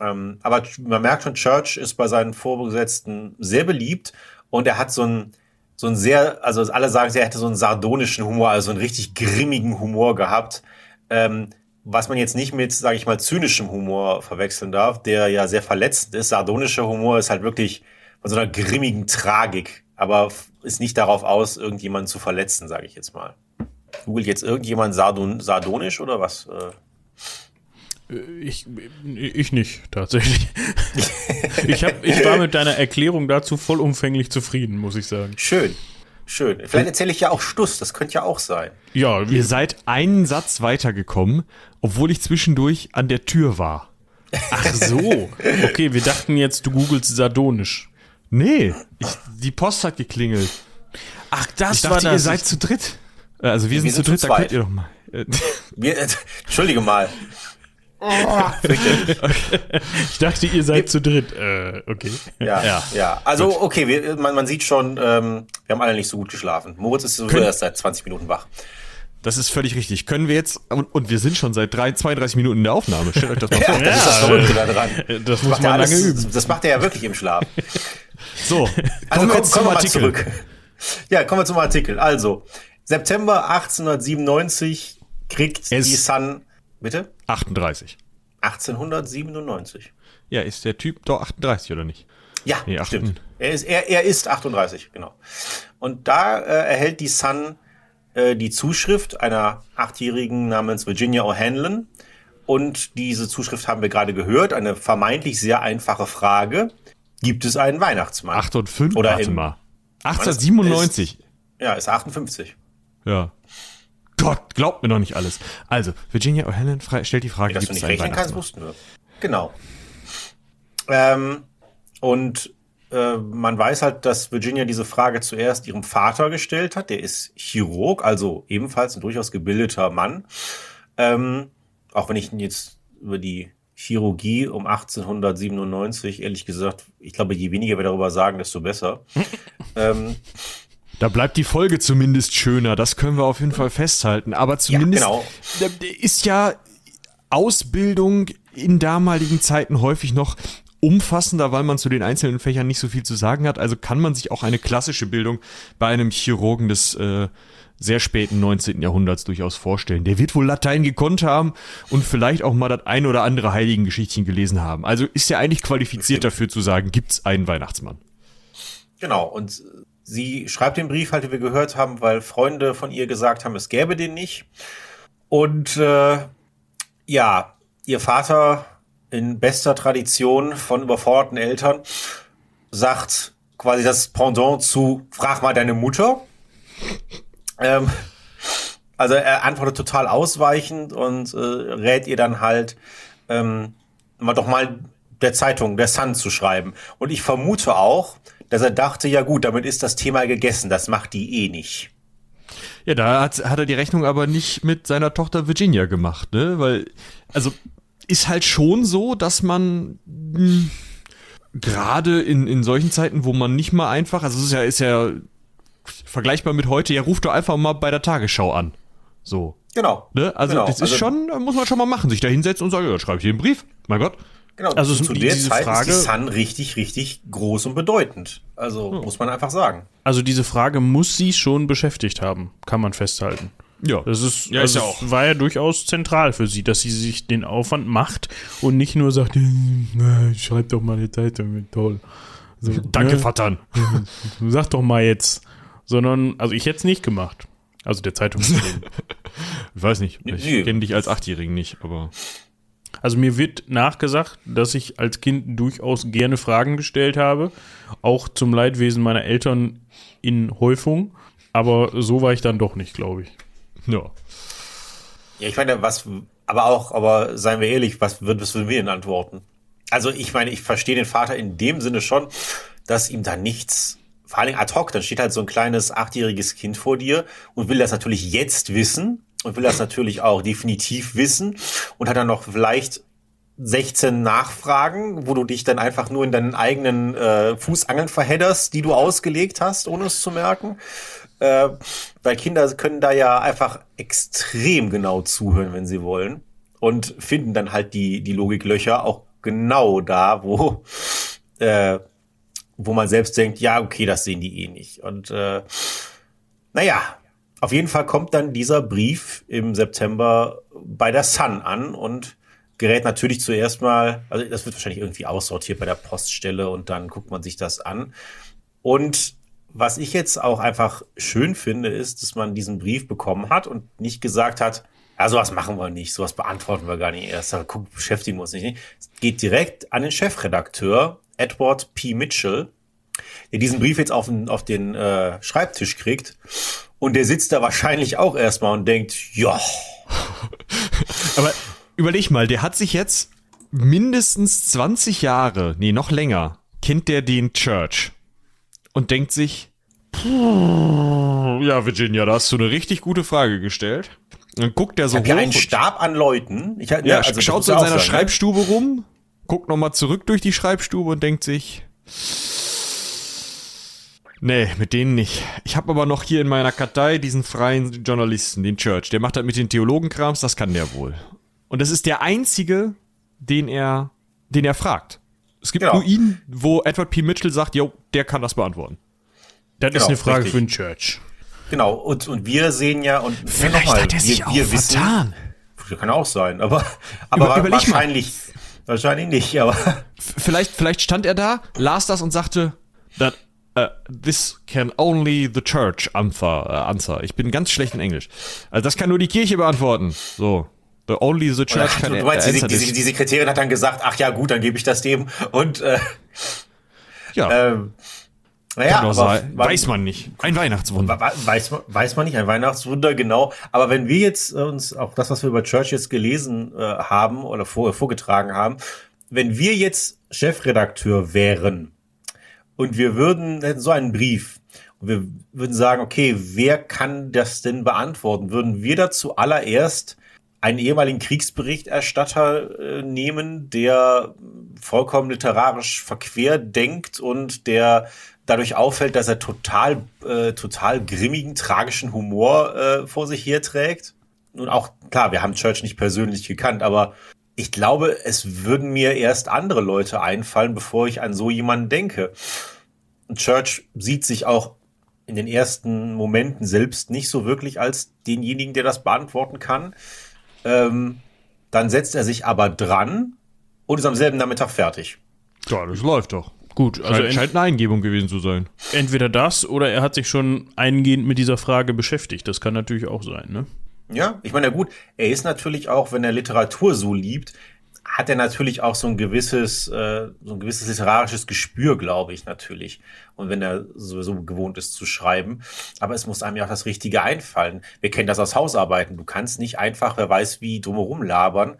Ähm, aber man merkt schon, Church ist bei seinen Vorgesetzten sehr beliebt und er hat so ein so ein sehr, also alle sagen, er hätte so einen sardonischen Humor, also einen richtig grimmigen Humor gehabt, ähm, was man jetzt nicht mit, sage ich mal, zynischem Humor verwechseln darf, der ja sehr verletzend ist. Sardonischer Humor ist halt wirklich von so einer grimmigen Tragik, aber ist nicht darauf aus, irgendjemanden zu verletzen, sage ich jetzt mal. Googelt jetzt irgendjemand Sardon sardonisch oder was? Äh, ich, ich nicht, tatsächlich. ich, hab, ich war mit deiner Erklärung dazu vollumfänglich zufrieden, muss ich sagen. schön, schön. Vielleicht erzähle ich ja auch Stuss, das könnte ja auch sein. Ja, Ihr seid einen Satz weitergekommen, obwohl ich zwischendurch an der Tür war. ach so. Okay, wir dachten jetzt, du googelst sardonisch. Nee, ich, die Post hat geklingelt. Ach, das Ich dachte, ihr seid zu dritt. Äh, Also wir sind, sind zu zu dritt, da zweit. könnt ihr doch mal. Wir, äh, Entschuldige mal. Oh, fürchterlich. Ich dachte, ihr seid zu dritt. Äh, okay. Ja, ja. Ja. Also, okay, wir, man, man sieht schon, ähm, wir haben alle nicht so gut geschlafen. Moritz ist sowieso Können- erst seit 20 Minuten wach. Das ist völlig richtig. Können wir jetzt, und, und wir sind schon seit drei, 32 Minuten in der Aufnahme. Stellt euch das mal vor. Das ist das Verrückte da dran. Das muss man lange üben. Das macht er ja wirklich im Schlaf. So, Also kommen wir jetzt zum wir mal Artikel. zurück. Ja, kommen wir zum Artikel. Also, September 1897 kriegt Es- die Sun, bitte? 38. 1897. Ja, ist der Typ doch 38 oder nicht? Ja, Nee, stimmt. Er ist, er, er ist 38, genau. Und da äh, erhält die Sun äh, die Zuschrift einer Achtjährigen namens Virginia O'Hanlon. Und diese Zuschrift haben wir gerade gehört. Eine vermeintlich sehr einfache Frage. Gibt es einen Weihnachtsmann? 8 und 5, Oder warte mal. 1897. Ja, ist 58. Ja. Gott, glaubt mir doch nicht alles. Also, Virginia O'Hanlon stellt die Frage, Dass gibt du es nicht einen rechnen kannst, wussten wir. Genau. Ähm, und äh, man weiß halt, dass Virginia diese Frage zuerst ihrem Vater gestellt hat. Der ist Chirurg, also ebenfalls ein durchaus gebildeter Mann. Ähm, auch wenn ich jetzt über die Chirurgie um 1897, ehrlich gesagt, ich glaube, je weniger wir darüber sagen, desto besser. ähm, Da bleibt die Folge zumindest schöner, das können wir auf jeden Fall festhalten. Aber zumindest genau. äh, ist ja Ausbildung in damaligen Zeiten häufig noch umfassender, weil man zu den einzelnen Fächern nicht so viel zu sagen hat. Also kann man sich auch eine klassische Bildung bei einem Chirurgen des äh, sehr späten 19. Jahrhunderts durchaus vorstellen. Der wird wohl Latein gekonnt haben und vielleicht auch mal das ein oder andere Heiligengeschichtchen gelesen haben. Also ist er eigentlich qualifiziert dafür zu sagen, gibt's einen Weihnachtsmann. Genau, und sie schreibt den Brief halt, wie wir gehört haben, weil Freunde von ihr gesagt haben, es gäbe den nicht. Und äh, ja, ihr Vater in bester Tradition von überforderten Eltern sagt quasi das Pendant zu Frag mal deine Mutter. Ähm, also er antwortet total ausweichend und äh, rät ihr dann halt, ähm, mal doch mal der Zeitung, der Sun zu schreiben. Und ich vermute auch, dass er dachte, ja gut, damit ist das Thema gegessen, das macht die eh nicht. Ja, da hat, hat er die Rechnung aber nicht mit seiner Tochter Virginia gemacht, ne? Weil, also ist halt schon so, dass man mh, gerade in, in solchen Zeiten, wo man nicht mal einfach, also es ist ja, ist ja vergleichbar mit heute, ja, ruft doch einfach mal bei der Tagesschau an. So. Genau. Ne? Also genau. das ist schon, muss man schon mal machen, sich da hinsetzen und sagen, ja, schreibe ich dir einen Brief. Mein Gott. Genau, Also zu, es- zu der diese Zeit Frage- ist die Sun richtig, richtig groß und bedeutend. Also muss man einfach sagen. Also diese Frage muss sie schon beschäftigt haben, kann man festhalten. Ja. Das ist, Ja, ist also ja auch. war ja durchaus zentral für sie, dass sie sich den Aufwand macht und nicht nur sagt, "Äh, schreib doch mal eine Zeitung, toll. So, Danke, ne? Vater. Sag doch mal jetzt. Sondern, also ich hätte es nicht gemacht. Also der Zeitung. Ich weiß nicht. Ich kenne dich als Achtjährigen nicht, aber. Also mir wird nachgesagt, dass ich als Kind durchaus gerne Fragen gestellt habe, auch zum Leidwesen meiner Eltern in Häufung, aber so war ich dann doch nicht, glaube ich. Ja. Ja, ich meine, was, aber auch, aber seien wir ehrlich, was, würd- was würden wir denn antworten? Also ich meine, ich verstehe den Vater in dem Sinne schon, dass ihm da nichts, vor allem ad hoc, dann steht halt so ein kleines achtjähriges Kind vor dir und will das natürlich jetzt wissen und will das natürlich auch definitiv wissen und hat dann noch vielleicht 16 Nachfragen, wo du dich dann einfach nur in deinen eigenen äh, Fußangeln verhedderst, die du ausgelegt hast, ohne es zu merken. Äh, weil Kinder können da ja einfach extrem genau zuhören, wenn sie wollen. Und finden dann halt die, die Logiklöcher auch genau da, wo, äh, wo man selbst denkt, ja, okay, das sehen die eh nicht. Und äh, naja, auf jeden Fall kommt dann dieser Brief im September bei der Sun an und gerät natürlich zuerst mal, also das wird wahrscheinlich irgendwie aussortiert bei der Poststelle und dann guckt man sich das an. Und was ich jetzt auch einfach schön finde, ist, dass man diesen Brief bekommen hat und nicht gesagt hat, ja, sowas machen wir nicht, sowas beantworten wir gar nicht erst, guck, beschäftigen wir uns nicht. Es geht direkt an den Chefredakteur Edward P. Mitchell, der diesen Brief jetzt auf den, auf den äh, Schreibtisch kriegt. Und der sitzt da wahrscheinlich auch erstmal und denkt, ja, Aber überleg mal, der hat sich jetzt mindestens 20 Jahre, nee, noch länger, kennt der den Church und denkt sich, "Puh, ja, Virginia, da hast du eine richtig gute Frage gestellt. Dann guckt der so ich habe hier einen hoch. Stab an Leuten. Ich, Ja, ja, also schaut so in seiner sagen, ne? Schreibstube rum, guckt nochmal zurück durch die Schreibstube und denkt sich, nee, mit denen nicht. Ich habe aber noch hier in meiner Kartei diesen freien Journalisten, den Church. Der macht halt mit den Theologenkrams, das kann der wohl. Und das ist der einzige, den er, den er fragt. Es gibt Genau. nur ihn, wo Edward P. Mitchell sagt, jo, der kann das beantworten. Das Genau, ist eine Frage richtig. für den Church. Genau, und, und wir sehen ja, und Vielleicht nochmal, hat er sich wir, auch wir wissen, vertan. kann auch sein, aber, aber Über, wahrscheinlich, wahrscheinlich nicht, aber. Vielleicht, vielleicht stand er da, las das und sagte, that uh, this can only the church answer, uh, answer. Ich bin ganz schlecht in Englisch. Also das kann nur die Kirche beantworten. So. The only the church can du meinst, die, answer die, this. die Sekretärin hat dann gesagt, ach ja, gut, dann gebe ich das dem. Und äh, Ja, ähm, naja, aber man- weiß man nicht. Ein Weihnachtswunder. Weiß man, weiß man nicht, ein Weihnachtswunder, genau. Aber wenn wir jetzt äh, uns auch das, was wir über Church jetzt gelesen äh, haben oder vor, vorgetragen haben, wenn wir jetzt Chefredakteur wären und wir würden, hätten so einen Brief und wir würden sagen, okay, wer kann das denn beantworten? Würden wir dazu allererst einen ehemaligen Kriegsberichterstatter äh, nehmen, der vollkommen literarisch verquer denkt und der dadurch auffällt, dass er total, äh, total grimmigen, tragischen Humor äh, vor sich herträgt. Und auch, klar, wir haben Church nicht persönlich gekannt, aber ich glaube, es würden mir erst andere Leute einfallen, bevor ich an so jemanden denke. Church sieht sich auch in den ersten Momenten selbst nicht so wirklich als denjenigen, der das beantworten kann. Ähm, dann setzt er sich aber dran und ist am selben Nachmittag fertig. Ja, das läuft doch. Gut, also Scheint, scheint eine Eingebung gewesen zu sein. entweder das oder er hat sich schon eingehend mit dieser Frage beschäftigt. Das kann natürlich auch sein, ne? Ja, ich meine, gut, er ist natürlich auch, wenn er Literatur so liebt, hat er natürlich auch so ein gewisses, äh, so ein gewisses literarisches Gespür, glaube ich, natürlich. Und wenn er sowieso gewohnt ist zu schreiben. Aber es muss einem ja auch das Richtige einfallen. Wir kennen das aus Hausarbeiten. Du kannst nicht einfach, wer weiß wie, drumherum labern.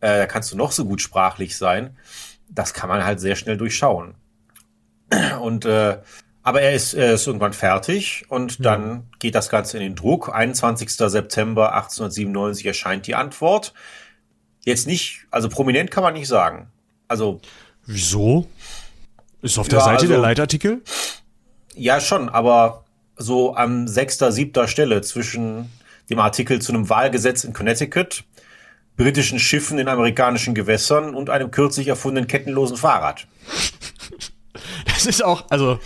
Äh, da kannst du noch so gut sprachlich sein. Das kann man halt sehr schnell durchschauen. Und äh, aber er ist, er ist irgendwann fertig und dann geht das Ganze in den Druck. 21. September 1897 erscheint die Antwort. Jetzt nicht, also prominent kann man nicht sagen. Also Wieso? Ist auf der Ja, Seite also- der Leitartikel? ja schon, aber so am sechster, siebter Stelle zwischen dem Artikel zu einem Wahlgesetz in Connecticut, britischen Schiffen in amerikanischen Gewässern und einem kürzlich erfundenen kettenlosen Fahrrad. Das ist auch, also,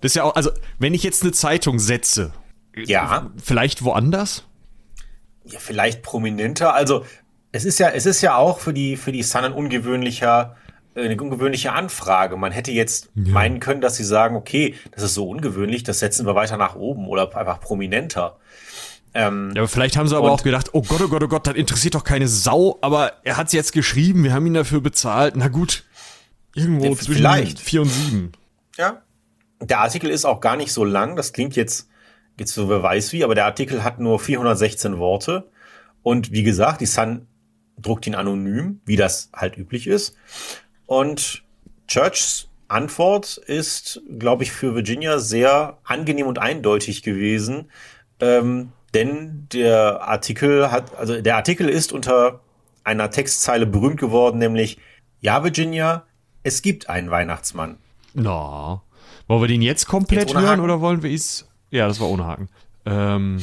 das ist ja auch, also, wenn ich jetzt eine Zeitung setze, Ja. vielleicht woanders? ja, vielleicht prominenter. Also es ist ja, es ist ja auch für die für die Sun ein ungewöhnlicher äh, eine ungewöhnliche Anfrage. Man hätte jetzt meinen können, dass sie sagen, okay, das ist so ungewöhnlich, das setzen wir weiter nach oben oder einfach prominenter. Ähm, Ja, aber vielleicht haben sie aber auch gedacht, oh Gott, oh Gott, oh Gott, das interessiert doch keine Sau, aber er hat es jetzt geschrieben, wir haben ihn dafür bezahlt. Na gut, irgendwo zwischen vielleicht. vier und sieben. Ja. Der Artikel ist auch gar nicht so lang. Das klingt jetzt, jetzt so wer weiß wie, aber der Artikel hat nur 416 Worte. Und wie gesagt, die Sun druckt ihn anonym, wie das halt üblich ist. Und Churchs Antwort ist, glaube ich, für Virginia sehr angenehm und eindeutig gewesen. Ähm, denn der Artikel hat, also der Artikel ist unter einer Textzeile berühmt geworden, nämlich, ja, Virginia, es gibt einen Weihnachtsmann. Na, wollen wir den jetzt komplett Jetzt hören Haken? oder wollen wir es? Ja, das war ohne Haken. Ähm,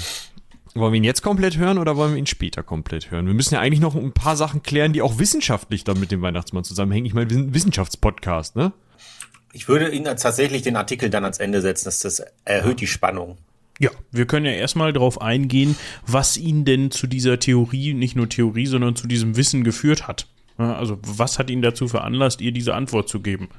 wollen wir ihn jetzt komplett hören oder wollen wir ihn später komplett hören? Wir müssen ja eigentlich noch ein paar Sachen klären, die auch wissenschaftlich dann mit dem Weihnachtsmann zusammenhängen. Ich meine, wir sind ein Wissenschaftspodcast, ne? Ich würde Ihnen tatsächlich den Artikel dann ans Ende setzen, das, das erhöht die Spannung. Ja, wir können ja erstmal darauf eingehen, was ihn denn zu dieser Theorie, nicht nur Theorie, sondern zu diesem Wissen geführt hat. Ja, also was hat ihn dazu veranlasst, ihr diese Antwort zu geben?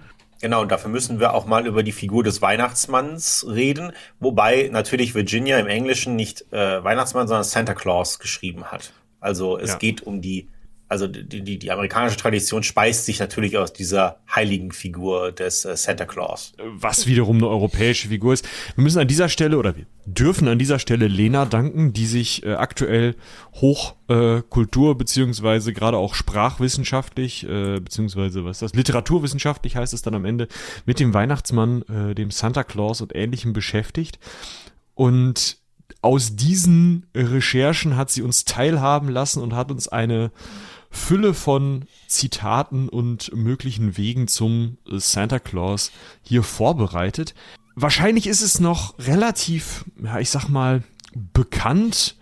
Genau, und dafür müssen wir auch mal über die Figur des Weihnachtsmanns reden, wobei natürlich Virginia im Englischen nicht äh, Weihnachtsmann, sondern Santa Claus geschrieben hat. Also es Ja. geht um die, also die, die, die amerikanische Tradition speist sich natürlich aus dieser heiligen Figur des äh, Santa Claus. was wiederum eine europäische Figur ist. Wir müssen an dieser Stelle oder wir dürfen an dieser Stelle Lena danken, die sich äh, aktuell hoch äh, beziehungsweise gerade auch sprachwissenschaftlich äh, beziehungsweise was ist das literaturwissenschaftlich heißt es dann am Ende mit dem Weihnachtsmann, äh, dem Santa Claus und ähnlichem beschäftigt und aus diesen Recherchen hat sie uns teilhaben lassen und hat uns eine Fülle von Zitaten und möglichen Wegen zum äh, Santa Claus hier vorbereitet. Wahrscheinlich ist es noch relativ, ja, ich sag mal, bekannt,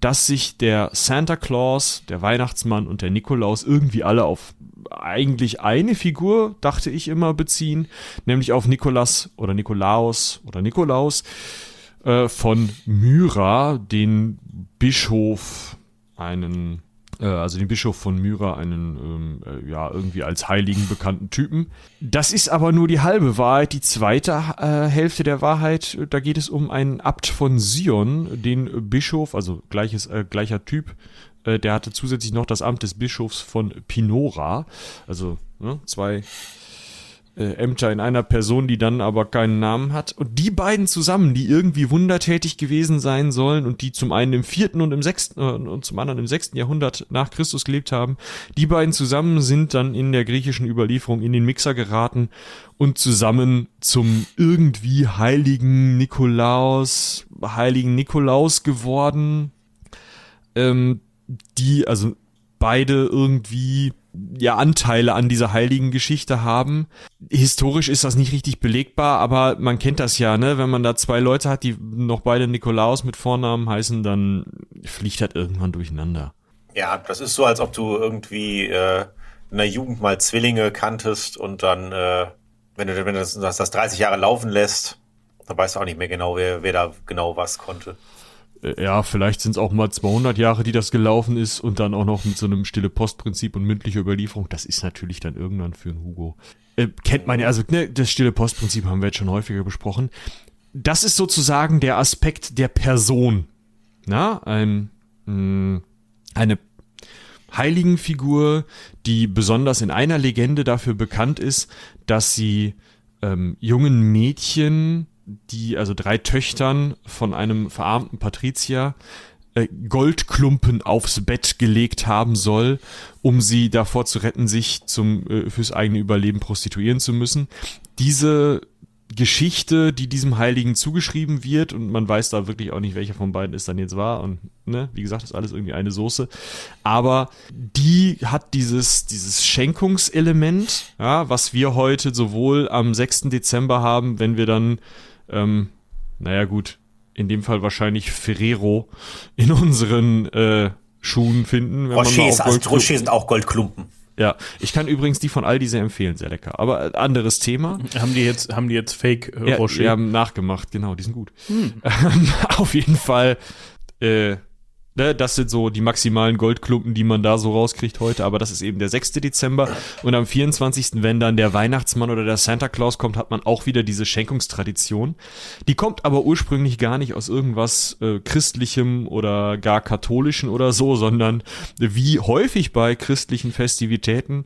dass sich der Santa Claus, der Weihnachtsmann und der Nikolaus irgendwie alle auf eigentlich eine Figur, dachte ich immer, beziehen, nämlich auf Nikolas oder Nikolaus oder Nikolaus äh, von Myra, den Bischof, einen also den Bischof von Myra, einen ähm, äh, ja irgendwie als heiligen bekannten Typen. Das ist aber nur die halbe Wahrheit. Die zweite äh, Hälfte der Wahrheit, da geht es um einen Abt von Sion, den Bischof, also gleiches, äh, gleicher Typ. Äh, der hatte zusätzlich noch das Amt des Bischofs von Pinora. Also ne, zwei äh, Ämter in einer Person, die dann aber keinen Namen hat. Und die beiden zusammen, die irgendwie wundertätig gewesen sein sollen und die zum einen im vierten und im sechsten äh, und zum anderen im sechsten Jahrhundert nach Christus gelebt haben, die beiden zusammen sind dann in der griechischen Überlieferung in den Mixer geraten und zusammen zum irgendwie heiligen Nikolaus, heiligen Nikolaus geworden, ähm, die also beide irgendwie ja Anteile an dieser heiligen Geschichte haben. Historisch ist das nicht richtig belegbar, aber man kennt das ja, ne? Wenn man da zwei Leute hat, die noch beide Nikolaus mit Vornamen heißen, dann fliegt das irgendwann durcheinander. Ja, das ist so, als ob du irgendwie äh, in der Jugend mal Zwillinge kanntest und dann, äh, wenn du, wenn du das, das 30 Jahre laufen lässt, dann weißt du auch nicht mehr genau, wer, wer da genau was konnte. Äh, ja, vielleicht sind es auch mal 200 Jahre, die das gelaufen ist und dann auch noch mit so einem stille Postprinzip und mündlicher Überlieferung. Das ist natürlich dann irgendwann für einen Hugo. Äh, kennt man ja, also ne, das stille Postprinzip haben wir jetzt schon häufiger besprochen. Das ist sozusagen der Aspekt der Person. Na, ein, mh, hm, eine Heiligenfigur, die besonders in einer Legende dafür bekannt ist, dass sie ähm, jungen Mädchen die, also drei Töchtern von einem verarmten Patrizier, äh, Goldklumpen aufs Bett gelegt haben soll, um sie davor zu retten, sich zum äh, fürs eigene Überleben prostituieren zu müssen. Diese Geschichte, die diesem Heiligen zugeschrieben wird und man weiß da wirklich auch nicht, welcher von beiden es dann jetzt war und ne, wie gesagt, ist alles irgendwie eine Soße, aber die hat dieses dieses Schenkungselement, ja, was wir heute sowohl am 6. Dezember haben, wenn wir dann ähm, naja gut, in dem Fall wahrscheinlich Ferrero in unseren äh, Schuhen finden. Wenn Rochers, man also Rocher sind auch Goldklumpen. Ja, ich kann übrigens die von Aldi sehr empfehlen, sehr lecker. Aber äh, anderes Thema. Haben die jetzt, haben die jetzt Fake äh, Rocher? Ja, die haben nachgemacht, genau, die sind gut. Hm. Auf jeden Fall äh, Ne, das sind so die maximalen Goldklumpen, die man da so rauskriegt heute, aber das ist eben der 6. Dezember und am 24., wenn dann der Weihnachtsmann oder der Santa Claus kommt, hat man auch wieder diese Schenkungstradition. Die kommt aber ursprünglich gar nicht aus irgendwas äh, christlichem oder gar katholischen oder so, sondern wie häufig bei christlichen Festivitäten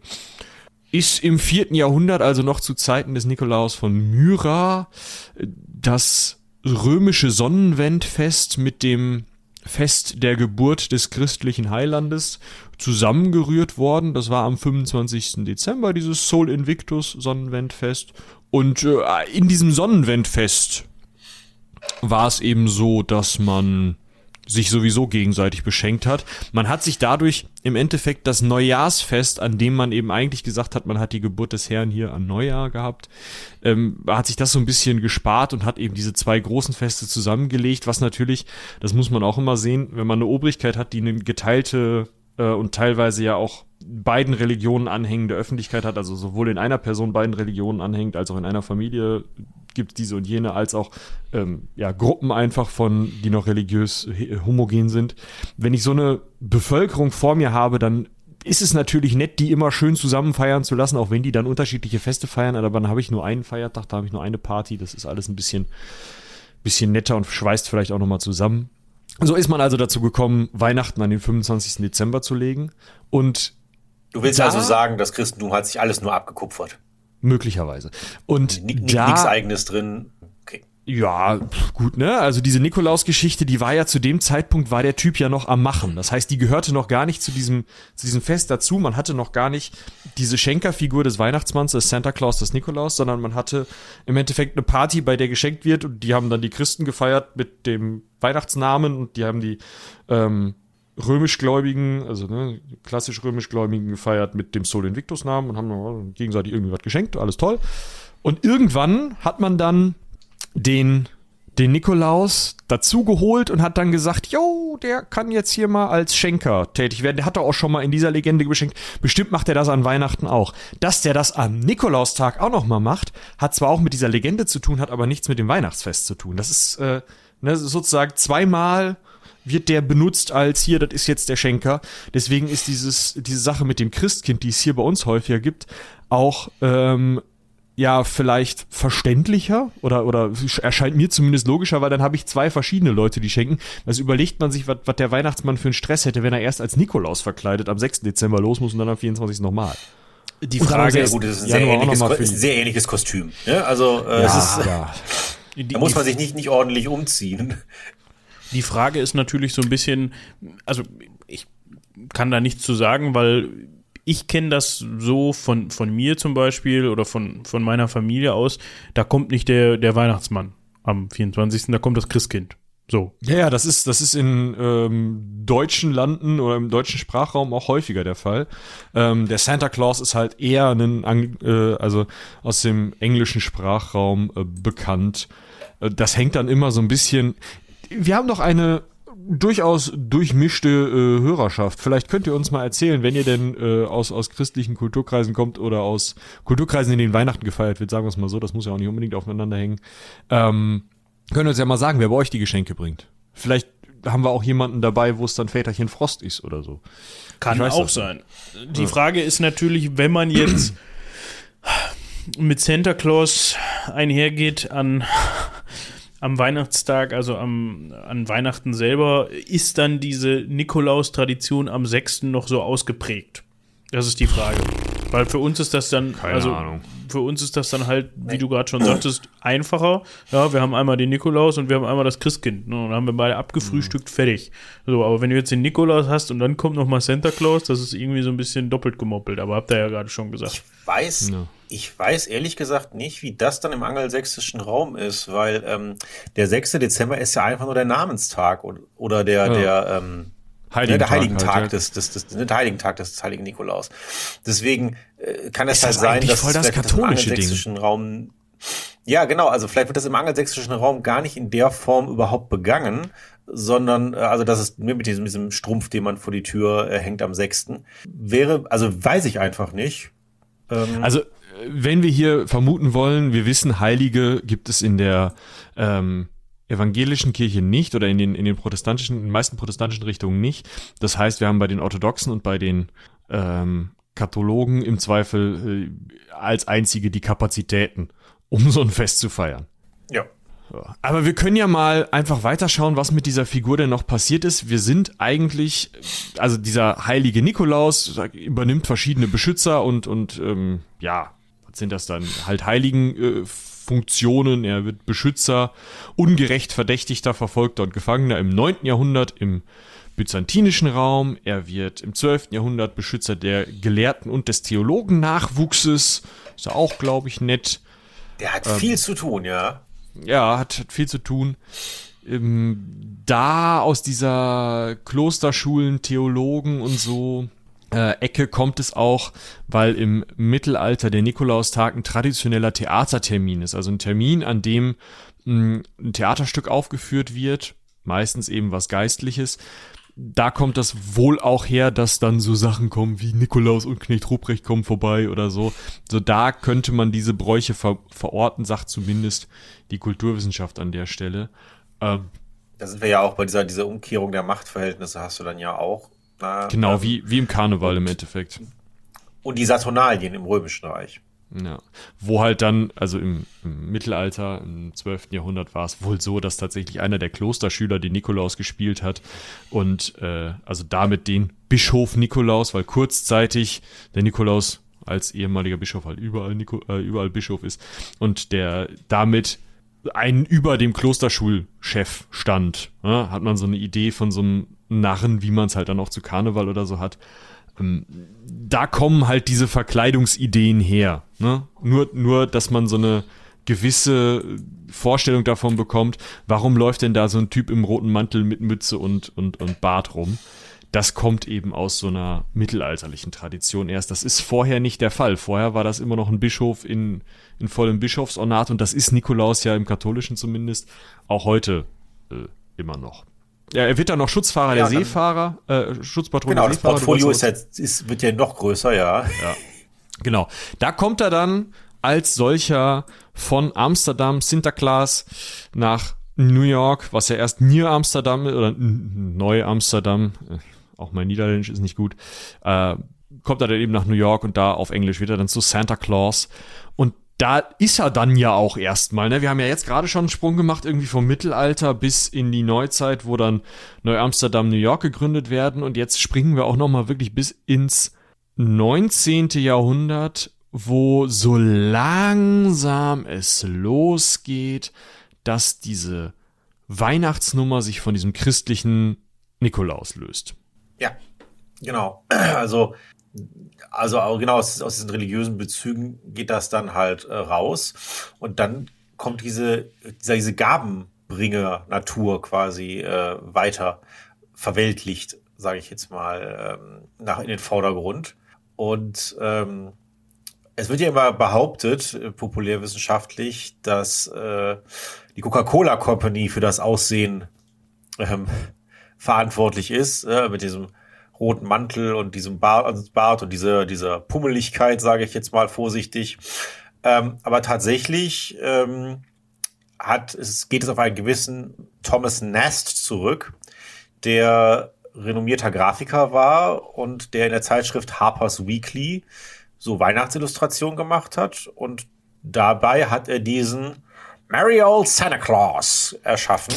ist im vierten Jahrhundert, also noch zu Zeiten des Nikolaus von Myra, das römische Sonnenwendfest mit dem Fest der Geburt des christlichen Heilandes zusammengerührt worden. Das war am 25. Dezember, dieses Sol Invictus Sonnenwendfest. Und äh, in diesem Sonnenwendfest war es eben so, dass man sich sowieso gegenseitig beschenkt hat. Man hat sich dadurch im Endeffekt das Neujahrsfest, an dem man eben eigentlich gesagt hat, man hat die Geburt des Herrn hier an Neujahr gehabt, ähm, hat sich das so ein bisschen gespart und hat eben diese zwei großen Feste zusammengelegt, was natürlich, das muss man auch immer sehen, wenn man eine Obrigkeit hat, die eine geteilte äh, und teilweise ja auch beiden Religionen anhängende Öffentlichkeit hat, also sowohl in einer Person beiden Religionen anhängt, als auch in einer Familie gibt diese und jene, als auch ähm, ja, Gruppen einfach von, die noch religiös homogen sind. Wenn ich so eine Bevölkerung vor mir habe, dann ist es natürlich nett, die immer schön zusammen feiern zu lassen, auch wenn die dann unterschiedliche Feste feiern, aber dann habe ich nur einen Feiertag, da habe ich nur eine Party, das ist alles ein bisschen, bisschen netter und schweißt vielleicht auch nochmal zusammen. So ist man also dazu gekommen, Weihnachten an den 25. Dezember zu legen und Du willst da, also sagen, das Christentum hat sich alles nur abgekupfert? Möglicherweise. Und N da, nichts eigenes drin. Okay. Ja, gut, ne? Also diese Nikolaus-Geschichte, die war ja zu dem Zeitpunkt, war der Typ ja noch am Machen. Das heißt, die gehörte noch gar nicht zu diesem, zu diesem Fest dazu. Man hatte noch gar nicht diese Schenkerfigur des Weihnachtsmanns, des Santa Claus, des Nikolaus, sondern man hatte im Endeffekt eine Party, bei der geschenkt wird und die haben dann die Christen gefeiert mit dem Weihnachtsnamen und die haben die, ähm, römischgläubigen, also ne, klassisch römischgläubigen gefeiert mit dem Sol Invictus Namen und haben gegenseitig irgendwie was geschenkt, alles toll. Und irgendwann hat man dann den den Nikolaus dazugeholt und hat dann gesagt, jo, der kann jetzt hier mal als Schenker tätig werden. Der hat doch auch schon mal in dieser Legende geschenkt. Bestimmt macht er das an Weihnachten auch. Dass der das am Nikolaustag auch noch mal macht, hat zwar auch mit dieser Legende zu tun, hat aber nichts mit dem Weihnachtsfest zu tun. Das ist äh, ne, sozusagen zweimal wird der benutzt als hier, das ist jetzt der Schenker. Deswegen ist dieses, diese Sache mit dem Christkind, die es hier bei uns häufiger gibt, auch ähm, ja vielleicht verständlicher oder, oder erscheint mir zumindest logischer, weil dann habe ich zwei verschiedene Leute, die schenken. Also überlegt man sich, was der Weihnachtsmann für einen Stress hätte, wenn er erst als Nikolaus verkleidet am 6. Dezember los muss und dann am 24. nochmal. Die Frage ist, gut, das ist ein sehr, ähnliches, ein sehr ähnliches Kostüm. Ne? Also äh, ja, ist, ja. da muss man sich nicht, nicht ordentlich umziehen. Die Frage ist natürlich so ein bisschen, also ich kann da nichts zu sagen, weil ich kenne das so von, von mir zum Beispiel oder von, von meiner Familie aus, da kommt nicht der, der Weihnachtsmann am 24., da kommt das Christkind. So. Ja, ja, das ist, das ist in ähm, deutschen Landen oder im deutschen Sprachraum auch häufiger der Fall. Ähm, der Santa Claus ist halt eher ein, äh, also aus dem englischen Sprachraum äh, bekannt. Äh, das hängt dann immer so ein bisschen. Wir haben doch eine durchaus durchmischte äh, Hörerschaft. Vielleicht könnt ihr uns mal erzählen, wenn ihr denn äh, aus, aus christlichen Kulturkreisen kommt oder aus Kulturkreisen, in denen Weihnachten gefeiert wird, sagen wir es mal so, das muss ja auch nicht unbedingt aufeinander hängen. Ähm, könnt ihr uns ja mal sagen, wer bei euch die Geschenke bringt. Vielleicht haben wir auch jemanden dabei, wo es dann Väterchen Frost ist oder so. Kann auch sein. Die ja. Frage ist natürlich, wenn man jetzt mit Santa Claus einhergeht an am Weihnachtstag, also am, an Weihnachten selber, ist dann diese Nikolaus-Tradition am 6. noch so ausgeprägt? Das ist die Frage. Weil für uns ist das dann, Keine also Ahnung. Für uns ist das dann halt, wie du gerade schon sagtest, einfacher. Ja, wir haben einmal den Nikolaus und wir haben einmal das Christkind. Ne? Und dann haben wir beide abgefrühstückt, mhm. fertig. So, aber wenn du jetzt den Nikolaus hast und dann kommt noch mal Santa Claus, das ist irgendwie so ein bisschen doppelt gemoppelt. Aber habt ihr ja gerade schon gesagt. Ich weiß, ja. ich weiß ehrlich gesagt nicht, wie das dann im angelsächsischen Raum ist, weil ähm, der 6. Dezember ist ja einfach nur der Namenstag oder, oder der, ja. der, ähm, Heiligen ne, der Heiligen Tag, halt, des, des, des, des, der Heiligen Tag des Heiligen Nikolaus. Deswegen äh, kann es halt sein, dass voll das katholische das im Ding. Raum ja, genau. Also vielleicht wird das im angelsächsischen Raum gar nicht in der Form überhaupt begangen, sondern äh, also das ist mit diesem, diesem Strumpf, den man vor die Tür äh, hängt am 6. Wäre, also weiß ich einfach nicht. Ähm, also wenn wir hier vermuten wollen, wir wissen, Heilige gibt es in der ähm, evangelischen Kirche nicht oder in den, in den protestantischen, in den meisten protestantischen Richtungen nicht. Das heißt, wir haben bei den Orthodoxen und bei den ähm, Kathologen im Zweifel äh, als einzige die Kapazitäten, um so ein Fest zu feiern. Ja. Aber wir können ja mal einfach weiterschauen, was mit dieser Figur denn noch passiert ist. Wir sind eigentlich, also dieser heilige Nikolaus übernimmt verschiedene Beschützer und, und ähm, ja, was sind das dann? Halt heiligen äh, Funktionen. Er wird Beschützer, ungerecht Verdächtigter, Verfolgter und Gefangener im 9. Jahrhundert im byzantinischen Raum. Er wird im 12. Jahrhundert Beschützer der Gelehrten und des Theologen-Nachwuchses. Ist ja auch, glaube ich, nett. Der hat ähm, viel zu tun, ja. Ja, hat, hat viel zu tun. Ähm, da aus dieser Klosterschulen, Theologen und so äh, Ecke kommt es auch, weil im Mittelalter der Nikolaustag ein traditioneller Theatertermin ist. Also ein Termin, an dem mh, ein Theaterstück aufgeführt wird, meistens eben was Geistliches. Da kommt das wohl auch her, dass dann so Sachen kommen wie Nikolaus und Knecht Ruprecht kommen vorbei oder so. So da könnte man diese Bräuche ver verorten, sagt zumindest die Kulturwissenschaft an der Stelle. Ähm, da sind wir ja auch bei dieser, dieser Umkehrung der Machtverhältnisse hast du dann ja auch na, genau, ähm, wie, wie im Karneval im Endeffekt. Und die Saturnalien im Römischen Reich. Ja. Wo halt dann, also im, im, Mittelalter, im 12. Jahrhundert war es wohl so, dass tatsächlich einer der Klosterschüler den Nikolaus gespielt hat und äh, also damit den Bischof Nikolaus, weil kurzzeitig der Nikolaus als ehemaliger Bischof halt überall, Nico, äh, überall Bischof ist und der damit einen über dem Klosterschulchef stand. Ja, hat man so eine Idee von so einem Narren, wie man es halt dann auch zu Karneval oder so hat. Ähm, da kommen halt diese Verkleidungsideen her. Ne? Nur, nur, dass man so eine gewisse Vorstellung davon bekommt, warum läuft denn da so ein Typ im roten Mantel mit Mütze und, und, und Bart rum. Das kommt eben aus so einer mittelalterlichen Tradition erst. Das ist vorher nicht der Fall. Vorher war das immer noch ein Bischof in, in vollem Bischofsornat und das ist Nikolaus ja im Katholischen zumindest auch heute äh, immer noch. Ja, er wird dann noch Schutzfahrer ja, der Seefahrer, äh, Schutzpatron genau, der Seefahrer. Genau, das Portfolio ist, jetzt, ist, wird ja noch größer, ja. ja. Genau. Da kommt er dann als solcher von Amsterdam, Sinterklaas, nach New York, was ja erst Near Amsterdam oder Neu Amsterdam, äh, auch mein Niederländisch ist nicht gut, äh, kommt er dann eben nach New York und da auf Englisch wird er dann zu Santa Claus. Und da ist er dann ja auch erstmal. Ne? Wir haben ja jetzt gerade schon einen Sprung gemacht, irgendwie vom Mittelalter bis in die Neuzeit, wo dann Neu-Amsterdam, New York gegründet werden. Und jetzt springen wir auch nochmal wirklich bis ins 19. Jahrhundert, wo so langsam es losgeht, dass diese Weihnachtsnummer sich von diesem christlichen Nikolaus löst. Ja, genau. Also also genau aus, aus diesen religiösen Bezügen geht das dann halt äh, raus. Und dann kommt diese, diese, diese Gabenbringer-Natur quasi äh, weiter verweltlicht, sage ich jetzt mal, ähm, nach in den Vordergrund. Und ähm, es wird ja immer behauptet, äh, populärwissenschaftlich, dass äh, die Coca-Cola Company für das Aussehen ähm, verantwortlich ist, äh, mit diesem roten Mantel und diesem Bart, also Bart und diese, dieser Pummeligkeit, sage ich jetzt mal vorsichtig. Ähm, aber tatsächlich ähm, hat es, geht es auf einen gewissen Thomas Nast zurück, der renommierter Grafiker war und der in der Zeitschrift Harper's Weekly so Weihnachtsillustrationen gemacht hat und dabei hat er diesen Merry Old Santa Claus erschaffen,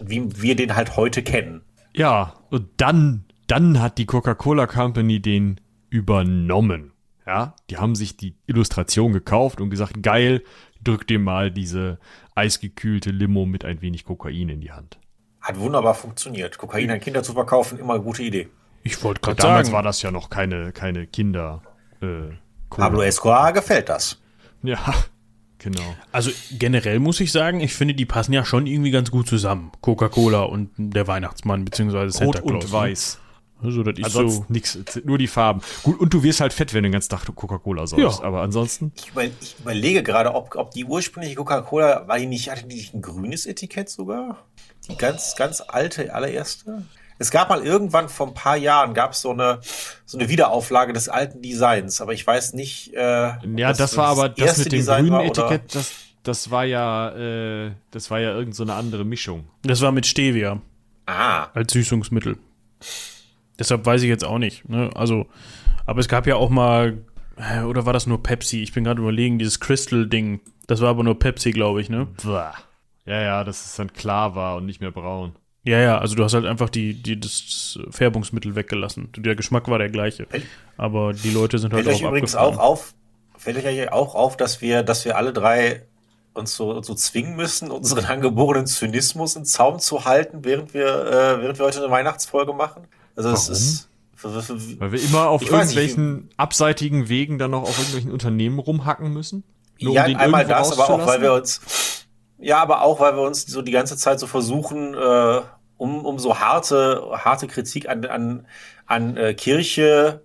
wie wir den halt heute kennen. Ja, und dann dann hat die Coca-Cola Company den übernommen. Ja, die haben sich die Illustration gekauft und gesagt, geil, drück dir mal diese eisgekühlte Limo mit ein wenig Kokain in die Hand. Hat wunderbar funktioniert. Kokain an Kinder zu verkaufen, immer eine gute Idee. Ich wollte gerade sagen. Damals war das ja noch keine, keine Kinder. Äh, Pablo Escobar gefällt das. Ja, genau. Also generell muss ich sagen, ich finde, die passen ja schon irgendwie ganz gut zusammen. Coca-Cola und der Weihnachtsmann, beziehungsweise Santa Rot Claus. und ne? weiß. Also das ist ansonsten so nix, nur die Farben. Gut, und du wirst halt fett, wenn du den ganzen Tag Coca-Cola säufst, ja. aber ansonsten. Ich, über, ich, überlege gerade, ob, ob die ursprüngliche Coca-Cola, war die nicht, hatte die nicht ein grünes Etikett sogar? Die ganz, ganz alte, allererste? Es gab mal irgendwann vor ein paar Jahren gab es so eine so eine Wiederauflage des alten Designs, aber ich weiß nicht. Äh, ja, das war aber das mit dem Design grünen war, Etikett, das das war ja äh, das war ja irgend so eine andere Mischung. Das war mit Stevia. Ah. Als Süßungsmittel. Deshalb weiß ich jetzt auch nicht. Ne? Also, aber es gab ja auch mal, oder war das nur Pepsi? Ich bin gerade überlegen, dieses Crystal-Ding. Das war aber nur Pepsi, glaube ich, ne? Ja, ja, dass es dann klar war und nicht mehr braun. Ja, ja, also du hast halt einfach die, die, das Färbungsmittel weggelassen. Der Geschmack war der gleiche. Aber die Leute sind halt fällt auch euch übrigens auch auf, Fällt euch auch auf, dass wir, dass wir alle drei uns so, so zwingen müssen, unseren angeborenen Zynismus in Zaum zu halten, während wir, äh, während wir heute eine Weihnachtsfolge machen? Also Warum? es ist. Weil wir immer auf irgendwelchen nicht, abseitigen Wegen dann noch auf irgendwelchen Unternehmen rumhacken müssen? Nur ja, um einmal das, aber auch, weil wir uns. Ja, aber auch, weil wir uns so die ganze Zeit so versuchen, äh, um, um so harte, harte Kritik an, an, an äh, Kirche,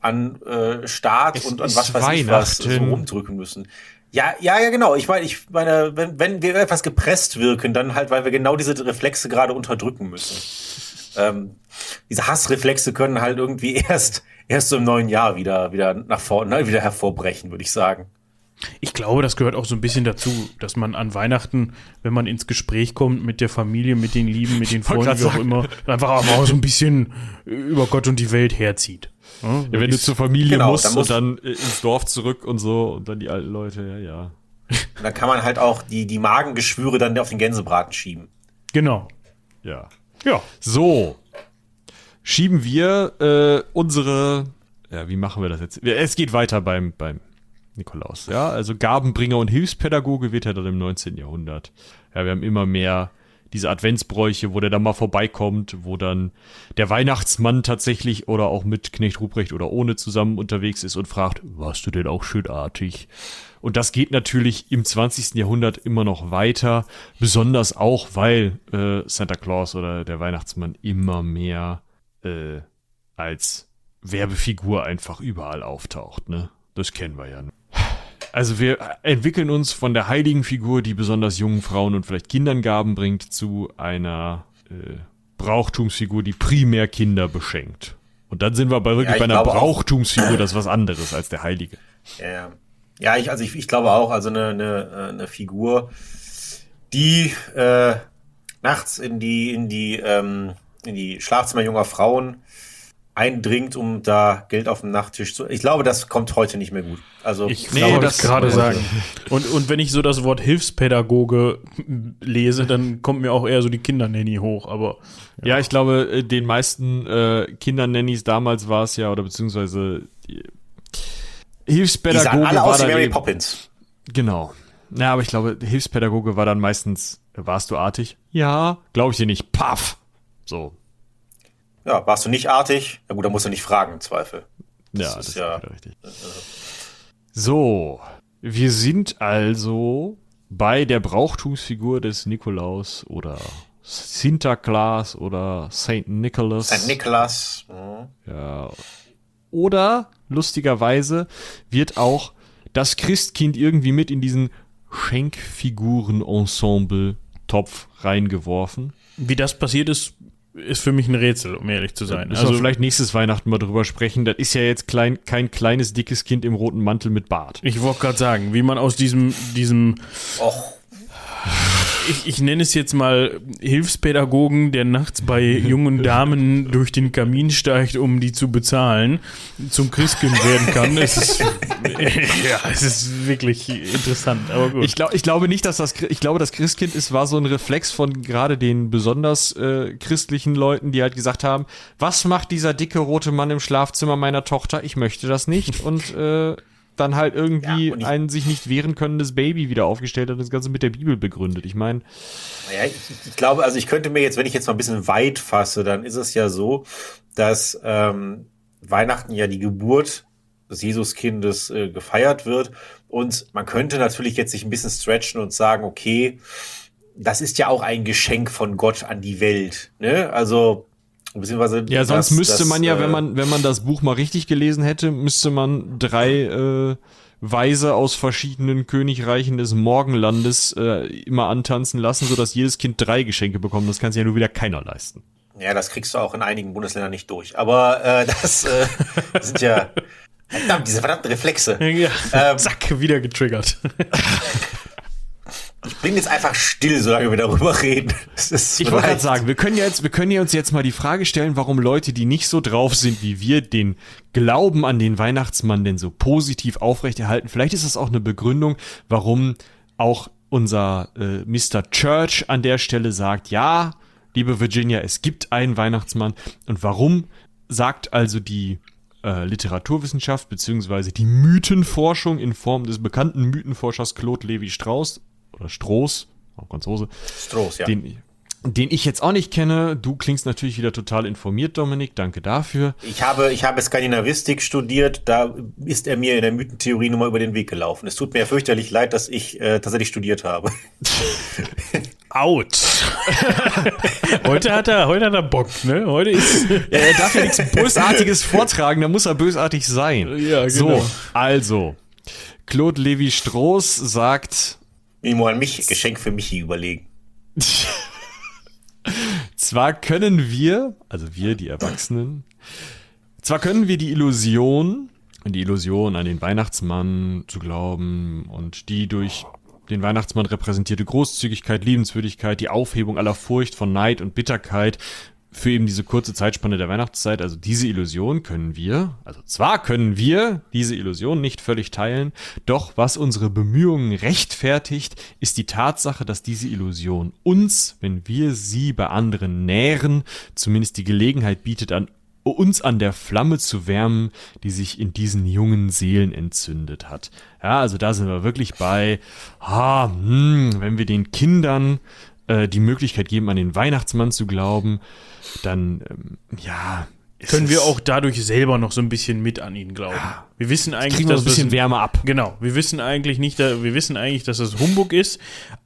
an äh, Staat es und an was weiß ich was so rumdrücken müssen. Ja, ja, ja, genau. Ich meine, ich meine, wenn, wenn wir etwas gepresst wirken, dann halt, weil wir genau diese Reflexe gerade unterdrücken müssen ähm, diese Hassreflexe können halt irgendwie erst, erst so im neuen Jahr wieder, wieder nach vorne, ne, wieder hervorbrechen, würde ich sagen. Ich glaube, das gehört auch so ein bisschen dazu, dass man an Weihnachten, wenn man ins Gespräch kommt mit der Familie, mit den Lieben, mit den Freunden, wie auch immer, einfach auch so ein bisschen über Gott und die Welt herzieht. Ja, ja wenn du zur Familie genau, musst dann musst und dann ins Dorf zurück und so und dann die alten Leute, ja, ja. Und dann kann man halt auch die, die Magengeschwüre dann auf den Gänsebraten schieben. Genau. Ja. Ja. So. Schieben wir äh, unsere. Ja, wie machen wir das jetzt? Es geht weiter beim, beim Nikolaus. Ja, also Gabenbringer und Hilfspädagoge wird er dann im 19. Jahrhundert. Ja, wir haben immer mehr diese Adventsbräuche, wo der dann mal vorbeikommt, wo dann der Weihnachtsmann tatsächlich oder auch mit Knecht Ruprecht oder ohne zusammen unterwegs ist und fragt, warst du denn auch schönartig? Und das geht natürlich im 20. Jahrhundert immer noch weiter, besonders auch, weil äh, Santa Claus oder der Weihnachtsmann immer mehr äh, als Werbefigur einfach überall auftaucht. Ne? Das kennen wir ja. Also wir entwickeln uns von der heiligen Figur, die besonders jungen Frauen und vielleicht Kindern Gaben bringt, zu einer äh, Brauchtumsfigur, die primär Kinder beschenkt. Und dann sind wir bei wirklich ja, bei einer Brauchtumsfigur, das ist was anderes als der Heilige. Ja, ja, ich, also ich, ich glaube auch, also eine, eine, eine Figur, die äh, nachts in die, in die, ähm, in die Schlafzimmer junger Frauen eindringt, um da Geld auf dem Nachttisch zu. Ich glaube, das kommt heute nicht mehr gut. Also Ich Nee, glaube, das- das gerade sagen. Und, und wenn ich so das Wort Hilfspädagoge lese, dann kommt mir auch eher so die Kindernanny hoch. Aber Ja, ich glaube, äh, den meisten äh, Kindernannys damals war es ja, oder beziehungsweise die die sahen Hilfspädagoge alle war aus wie Mary eben, Poppins. Genau. Na, aber ich glaube, Hilfspädagoge war dann meistens, warst du artig? Ja. Glaube ich dir nicht. Paff. So. Ja, warst du nicht artig? Na gut, dann musst du nicht fragen im Zweifel. Ja, Das das ist ist ja- richtig. So, wir sind also bei der Brauchtumsfigur des Nikolaus oder Sinterklaas oder Saint Nicholas. St. Nicholas. Mhm. Ja. Oder lustigerweise wird auch das Christkind irgendwie mit in diesen Schenkfiguren-Ensemble-Topf reingeworfen. wie das passiert ist, ist für mich ein Rätsel, um ehrlich zu sein. Müssen wir vielleicht nächstes Weihnachten mal drüber sprechen. Das ist ja jetzt klein, kein kleines, dickes Kind im roten Mantel mit Bart. Ich wollte gerade sagen, wie man aus diesem, diesem, Och, ich, ich nenne es jetzt mal Hilfspädagogen, der nachts bei jungen Damen durch den Kamin steigt, um die zu bezahlen, zum Christkind werden kann. Es ist, ja, es ist wirklich interessant, aber gut. Ich, glaub, ich glaube nicht, dass das, ich glaube, das Christkind ist, war so ein Reflex von gerade den besonders äh, christlichen Leuten, die halt gesagt haben, was macht dieser dicke rote Mann im Schlafzimmer meiner Tochter? Ich möchte das nicht. Und äh, dann halt irgendwie Ja, ein sich nicht wehren könnendes Baby wieder aufgestellt hat und das Ganze mit der Bibel begründet. Ich meine, naja, ich, ich glaube, also ich könnte mir jetzt, wenn ich jetzt mal ein bisschen weit fasse, dann ist es ja so, dass ähm, Weihnachten ja die Geburt des Jesuskindes äh, gefeiert wird. Und man könnte natürlich jetzt sich ein bisschen stretchen und sagen, okay, das ist ja auch ein Geschenk von Gott an die Welt. Ne? Also, beziehungsweise. ja, sonst das- müsste das, man ja, äh, wenn man, wenn man das Buch mal richtig gelesen hätte, müsste man drei äh, Weise aus verschiedenen Königreichen des Morgenlandes äh, immer antanzen lassen, sodass jedes Kind drei Geschenke bekommt. Das kann sich ja nur wieder keiner leisten. Ja, das kriegst du auch in einigen Bundesländern nicht durch. Aber äh, das äh, sind ja. Verdammt, diese verdammten Reflexe. ja, Ähm, zack, wieder getriggert. Ich bin jetzt einfach still, solange wir darüber reden. Ich wollte gerade sagen, wir können ja jetzt, wir können ja uns jetzt mal die Frage stellen, warum Leute, die nicht so drauf sind wie wir, den Glauben an den Weihnachtsmann denn so positiv aufrechterhalten. Vielleicht ist das auch eine Begründung, warum auch unser äh, Mr. Church an der Stelle sagt, ja, liebe Virginia, es gibt einen Weihnachtsmann. Und warum sagt also die äh, Literaturwissenschaft beziehungsweise die Mythenforschung in Form des bekannten Mythenforschers Claude Levi-Strauss oder Stroß, auch Franzose, Stroß, ja. den, den ich jetzt auch nicht kenne. Du klingst natürlich wieder total informiert, Dominik. Danke dafür. Ich habe, ich habe Skandinavistik studiert, da ist er mir in der Mythentheorie nur mal über den Weg gelaufen. Es tut mir fürchterlich leid, dass ich äh, tatsächlich studiert habe. Out. heute hat er, heute hat er Bock, ne? Heute ist. Ja, er darf ja nichts Bösartiges vortragen, da muss er bösartig sein. Ja, genau. So, also. Claude Levi-Strauss sagt, Mimo an mich, Geschenk für Michi überlegen. zwar können wir, also wir, die Erwachsenen, zwar können wir die Illusion, die Illusion an den Weihnachtsmann zu glauben und die durch den Weihnachtsmann repräsentierte Großzügigkeit, Liebenswürdigkeit, die Aufhebung aller Furcht von Neid und Bitterkeit für eben diese kurze Zeitspanne der Weihnachtszeit, also diese Illusion können wir, also zwar können wir diese Illusion nicht völlig teilen, doch was unsere Bemühungen rechtfertigt, ist die Tatsache, dass diese Illusion uns, wenn wir sie bei anderen nähren, zumindest die Gelegenheit bietet, an uns an der Flamme zu wärmen, die sich in diesen jungen Seelen entzündet hat. Ja, also da sind wir wirklich bei, ah, hm, wenn wir den Kindern äh, die Möglichkeit geben, an den Weihnachtsmann zu glauben, dann, ähm, ja. Können wir auch dadurch selber noch so ein bisschen mit an ihn glauben. Wir wissen eigentlich, kriegen wir dass ein bisschen das, Wärme ab. Genau, wir wissen eigentlich nicht, wir wissen eigentlich, dass es Humbug ist,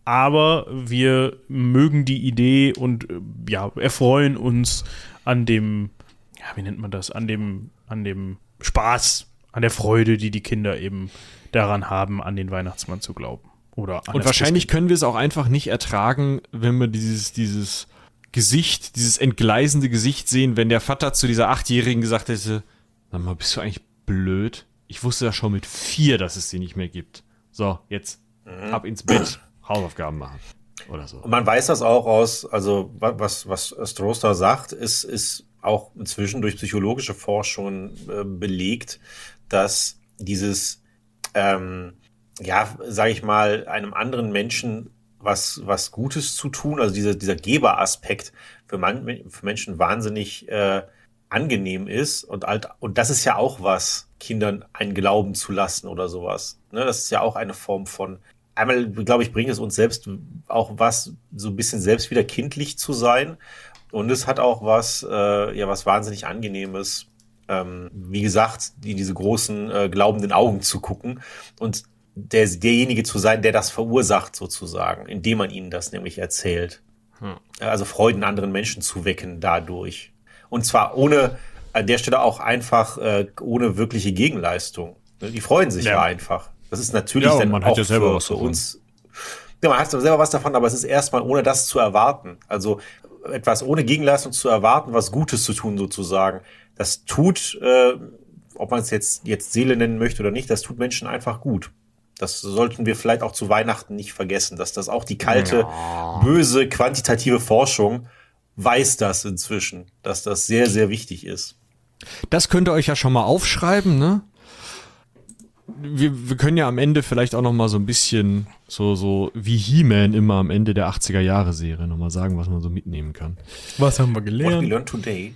aber wir mögen die Idee und äh, ja, erfreuen uns an dem, ja, wie nennt man das, an dem, an dem Spaß, an der Freude, die die Kinder eben daran haben, an den Weihnachtsmann zu glauben. Oder Und wahrscheinlich können wir es auch einfach nicht ertragen, wenn wir dieses, dieses Gesicht, dieses entgleisende Gesicht sehen, wenn der Vater zu dieser Achtjährigen gesagt hätte, sag mal, bist du eigentlich blöd? Ich wusste ja schon mit vier, dass es sie nicht mehr gibt. So, jetzt ab ins Bett, Hausaufgaben machen. oder so. Und man weiß das auch aus, also was, was Stroster sagt, ist, ist auch inzwischen durch psychologische Forschungen äh, belegt, dass dieses, ähm, ja, sage ich mal, einem anderen Menschen was, was Gutes zu tun, also dieser, dieser Geberaspekt für, man, für Menschen wahnsinnig äh, angenehm ist und halt, und das ist ja auch was, Kindern einen Glauben zu lassen oder sowas. Ne, das ist ja auch eine Form von, einmal, glaube ich, bringt es uns selbst auch was, so ein bisschen selbst wieder kindlich zu sein. Und es hat auch was, äh, ja, was wahnsinnig Angenehmes, ähm, wie gesagt, in diese großen äh, glaubenden Augen zu gucken und der, derjenige zu sein, der das verursacht sozusagen, indem man ihnen das nämlich erzählt. Hm. Also Freuden anderen Menschen zu wecken dadurch. Und zwar ohne, an der Stelle auch einfach äh, ohne wirkliche Gegenleistung. Die freuen sich ja, ja einfach. Das ist natürlich ja, dann man auch hat ja selber für, was für uns. Ja, man hat selber was davon, aber es ist erstmal ohne das zu erwarten. Also etwas ohne Gegenleistung zu erwarten, was Gutes zu tun sozusagen. Das tut, äh, ob man es jetzt, jetzt Seele nennen möchte oder nicht, das tut Menschen einfach gut. Das sollten wir vielleicht auch zu Weihnachten nicht vergessen, dass das auch die kalte, ja. böse, quantitative Forschung weiß das inzwischen, dass das sehr, sehr wichtig ist. Das könnt ihr euch ja schon mal aufschreiben, ne? Wir, wir können ja am Ende vielleicht auch noch mal so ein bisschen so so wie He-Man immer am Ende der 80er Jahre Serie noch mal sagen, was man so mitnehmen kann. Was haben wir What we gelernt? learned today.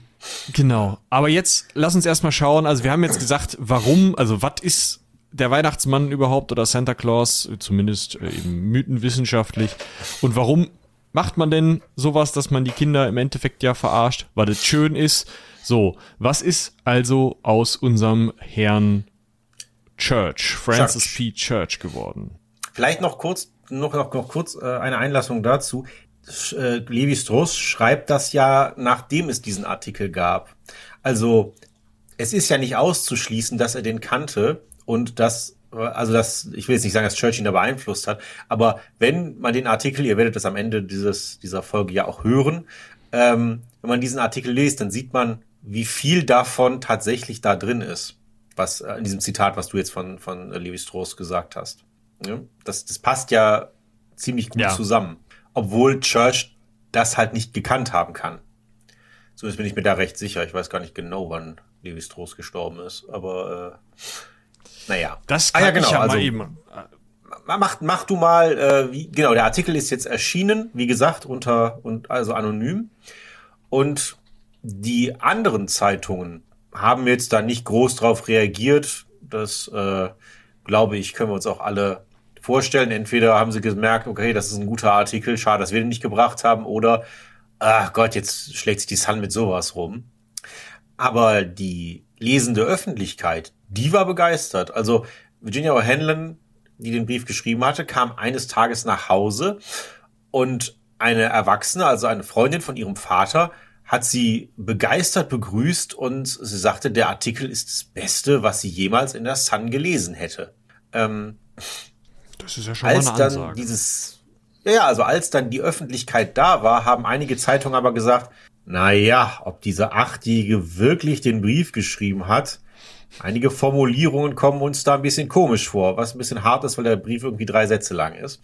Genau. Aber jetzt lass uns erstmal schauen. Also wir haben jetzt gesagt, warum, also was ist der Weihnachtsmann überhaupt oder Santa Claus, zumindest äh, eben mythenwissenschaftlich. Und warum macht man denn sowas, dass man die Kinder im Endeffekt ja verarscht, weil es schön ist? So, was ist also aus unserem Herrn Church, Francis Church. P. Church geworden? Vielleicht noch kurz, noch, noch, noch kurz äh, eine Einlassung dazu. Sch- Äh, Levi Strauss schreibt das ja, nachdem es diesen Artikel gab. Also, es ist ja nicht auszuschließen, dass er den kannte und dass, äh, also das, ich will jetzt nicht sagen, dass Church ihn da beeinflusst hat, aber wenn man den Artikel, ihr werdet das am Ende dieses, dieser Folge ja auch hören, ähm, wenn man diesen Artikel liest, dann sieht man, wie viel davon tatsächlich da drin ist, was äh, in diesem Zitat, was du jetzt von, von äh, Levi Strauss gesagt hast. Ja? Das, das passt ja ziemlich gut Ja. zusammen, obwohl Church das halt nicht gekannt haben kann. Zumindest bin ich mir da recht sicher. Ich weiß gar nicht genau, wann Levi Strauss gestorben ist, aber äh, naja. Das Ah, kann ja, genau, ich ja also- mal eben. Ma- Mach, mach du mal, äh, wie, genau, der Artikel ist jetzt erschienen, wie gesagt, unter und also anonym. Und die anderen Zeitungen haben jetzt da nicht groß drauf reagiert. Das äh, glaube ich, können wir uns auch alle vorstellen. Entweder haben sie gemerkt, okay, das ist ein guter Artikel, schade, dass wir den nicht gebracht haben, oder ach Gott, jetzt schlägt sich die Sun mit sowas rum. Aber die lesende Öffentlichkeit, die war begeistert. Also Virginia O'Hanlon, die den Brief geschrieben hatte, kam eines Tages nach Hause und eine Erwachsene, also eine Freundin von ihrem Vater, hat sie begeistert begrüßt und sie sagte, der Artikel ist das Beste, was sie jemals in der Sun gelesen hätte. Ähm, Das ist ja schon als mal eine dann Ansage. dieses, ja, also als dann die Öffentlichkeit da war, haben einige Zeitungen aber gesagt, na ja, ob diese Achtjährige wirklich den Brief geschrieben hat, einige Formulierungen kommen uns da ein bisschen komisch vor, was ein bisschen hart ist, weil der Brief irgendwie drei Sätze lang ist.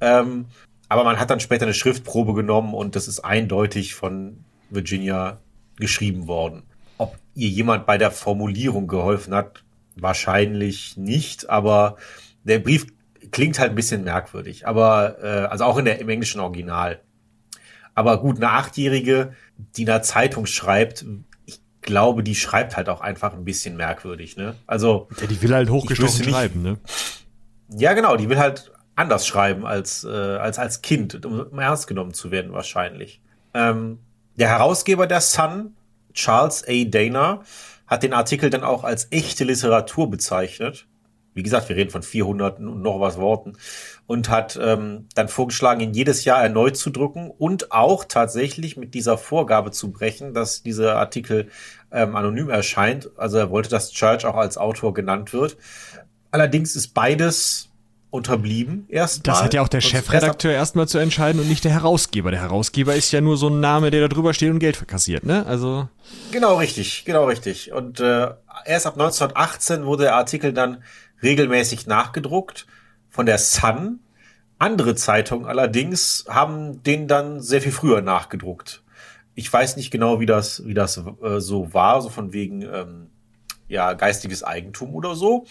Ähm, aber man hat dann später eine Schriftprobe genommen und das ist eindeutig von Virginia geschrieben worden. Ob ihr jemand bei der Formulierung geholfen hat, wahrscheinlich nicht, aber der Brief klingt halt ein bisschen merkwürdig, aber äh, also auch in der im englischen Original. Aber gut, eine Achtjährige, die in einer Zeitung schreibt, glaube, die schreibt halt auch einfach ein bisschen merkwürdig, ne? Also ja, die will halt hochgestochen schreiben, ne? ja, genau, die will halt anders schreiben als, äh, als als Kind, um, um ernst genommen zu werden wahrscheinlich. Ähm, der Herausgeber der Sun, Charles A. Dana, hat den Artikel dann auch als echte Literatur bezeichnet. Wie gesagt, wir reden von 400 und noch was Worten. Und hat ähm, dann vorgeschlagen, ihn jedes Jahr erneut zu drucken und auch tatsächlich mit dieser Vorgabe zu brechen, dass dieser Artikel ähm, anonym erscheint. Also er wollte, dass Church auch als Autor genannt wird. Allerdings ist beides unterblieben erstmal. Das hat ja auch der Chefredakteur erstmal zu entscheiden und nicht der Herausgeber. Der Herausgeber ist ja nur so ein Name, der da drüber steht und Geld verkassiert, ne? Also. Genau richtig, genau richtig. Und äh, erst ab 1918 wurde der Artikel dann regelmäßig nachgedruckt von der Sun. Andere Zeitungen allerdings haben den dann sehr viel früher nachgedruckt. Ich weiß nicht genau, wie das, wie das äh, so war, so von wegen ähm, ja geistiges Eigentum oder so.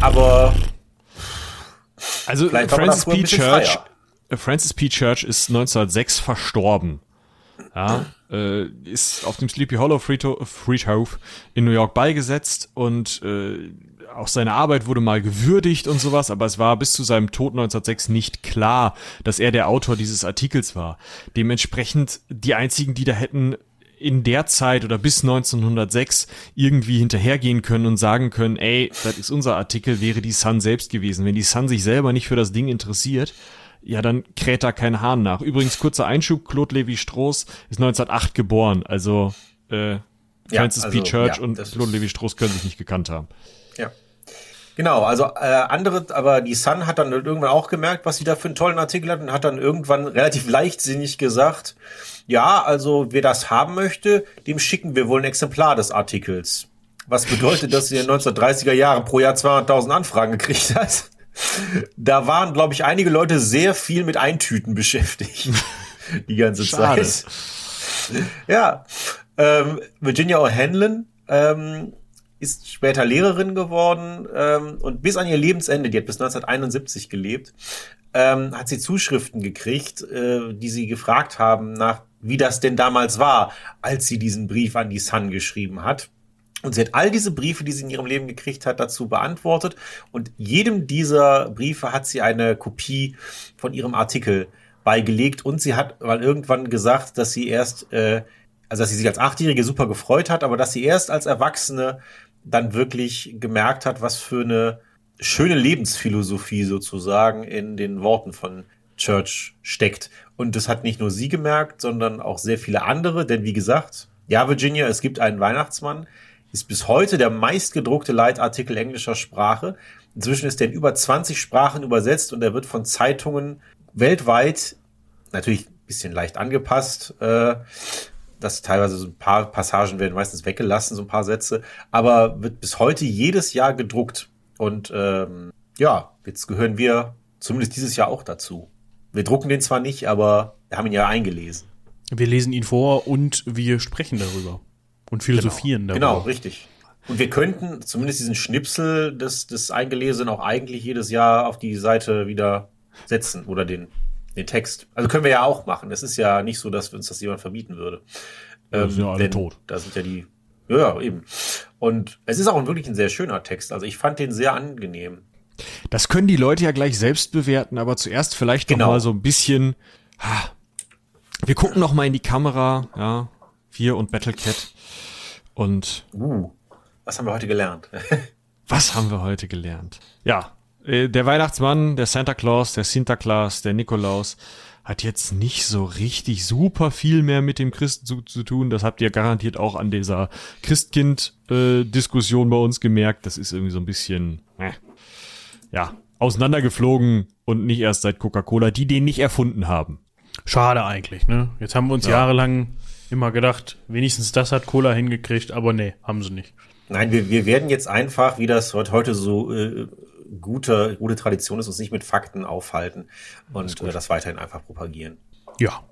Aber Also Francis P. Church, Francis P. Church ist 1906 verstorben. Ja, äh, ist auf dem Sleepy Hollow Friedhof, in New York beigesetzt und äh, auch seine Arbeit wurde mal gewürdigt und sowas, aber es war bis zu seinem Tod 1906 nicht klar, dass er der Autor dieses Artikels war. Dementsprechend die einzigen, die da hätten in der Zeit oder bis 1906 irgendwie hinterhergehen können und sagen können, ey, das ist unser Artikel, wäre die Sun selbst gewesen. Wenn die Sun sich selber nicht für das Ding interessiert, ja, dann kräht da kein Hahn nach. Übrigens, kurzer Einschub, Claude Levi-Strauss ist 1908 geboren, also äh, Francis also, P. Church ja, und Claude Levi-Strauss können sich nicht gekannt haben. Ja. Genau, also äh, andere, aber die Sun hat dann irgendwann auch gemerkt, was sie da für einen tollen Artikel hat und hat dann irgendwann relativ leichtsinnig gesagt, ja, also wer das haben möchte, dem schicken wir wohl ein Exemplar des Artikels. Was bedeutet, dass sie in den 1930er Jahren pro Jahr 200.000 Anfragen gekriegt hat. Da waren, glaube ich, einige Leute sehr viel mit Eintüten beschäftigt. Die ganze Schade. Zeit. Ja, ähm, Virginia O'Hanlon ähm, ist später Lehrerin geworden ähm, und bis an ihr Lebensende, die hat bis 1971 gelebt, ähm, hat sie Zuschriften gekriegt, äh, die sie gefragt haben nach, wie das denn damals war, als sie diesen Brief an die Sun geschrieben hat. Und sie hat all diese Briefe, die sie in ihrem Leben gekriegt hat, dazu beantwortet. Und jedem dieser Briefe hat sie eine Kopie von ihrem Artikel beigelegt. Und sie hat mal irgendwann gesagt, dass sie erst, äh, also dass sie sich als Achtjährige super gefreut hat, aber dass sie erst als Erwachsene dann wirklich gemerkt hat, was für eine schöne Lebensphilosophie sozusagen in den Worten von Church steckt. Und das hat nicht nur sie gemerkt, sondern auch sehr viele andere. Denn wie gesagt, ja, Virginia, es gibt einen Weihnachtsmann, ist bis heute der meistgedruckte Leitartikel englischer Sprache. Inzwischen ist er in über 20 Sprachen übersetzt und er wird von Zeitungen weltweit natürlich ein bisschen leicht angepasst. Äh, dass teilweise so ein paar Passagen werden meistens weggelassen, so ein paar Sätze, aber wird bis heute jedes Jahr gedruckt. Und ähm, ja, jetzt gehören wir zumindest dieses Jahr auch dazu. Wir drucken den zwar nicht, aber wir haben ihn ja eingelesen. Wir lesen ihn vor und wir sprechen darüber. Und philosophieren Genau, darüber. richtig. Und wir könnten zumindest diesen Schnipsel des, des Eingelesenen auch eigentlich jedes Jahr auf die Seite wieder setzen oder den, den Text. Also können wir ja auch machen. Es ist ja nicht so, dass uns das jemand verbieten würde. Ja, sind ja alle tot. Da sind ja die, ja, eben. Und es ist auch wirklich ein sehr schöner Text. Also ich fand den sehr angenehm. Das können die Leute ja gleich selbst bewerten, aber zuerst vielleicht noch Genau. mal so ein bisschen. ah, Wir gucken noch mal in die Kamera, ja, wir und Battlecat. Und Uh, was haben wir heute gelernt? was haben wir heute gelernt? Ja, äh, der Weihnachtsmann, der Santa Claus, der Sinterklaas, der Nikolaus hat jetzt nicht so richtig super viel mehr mit dem Christen zu, zu tun. Das habt ihr garantiert auch an dieser Christkind-Diskussion bei uns gemerkt. Das ist irgendwie so ein bisschen, äh, ja, auseinandergeflogen und nicht erst seit Coca-Cola, die den nicht erfunden haben. Schade eigentlich, ne? Jetzt haben wir uns jahrelang immer gedacht, wenigstens das hat Cola hingekriegt, aber nee, haben sie nicht. Nein, wir, wir werden jetzt einfach, wie das heute, so äh, gute, gute Tradition ist, uns nicht mit Fakten aufhalten und äh, das weiterhin einfach propagieren. Ja.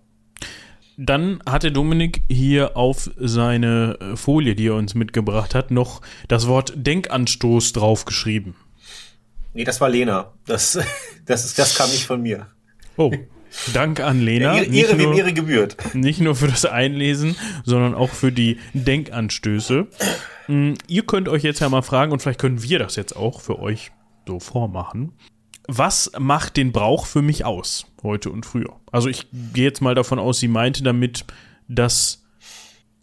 Dann hat der Dominik hier auf seine äh, Folie, die er uns mitgebracht hat, noch das Wort Denkanstoß draufgeschrieben. Nee, das war Lena. Das, das, ist, das kam nicht von mir. Oh, Dank an Lena. Ihre, nicht, Ehre, wem Ehre gebührt. nicht nur für das Einlesen, sondern auch für die Denkanstöße. Mm, Ihr könnt euch jetzt ja mal fragen, und vielleicht können wir das jetzt auch für euch so vormachen. Was macht den Brauch für mich aus, heute und früher? Also ich gehe jetzt mal davon aus, sie meinte damit, dass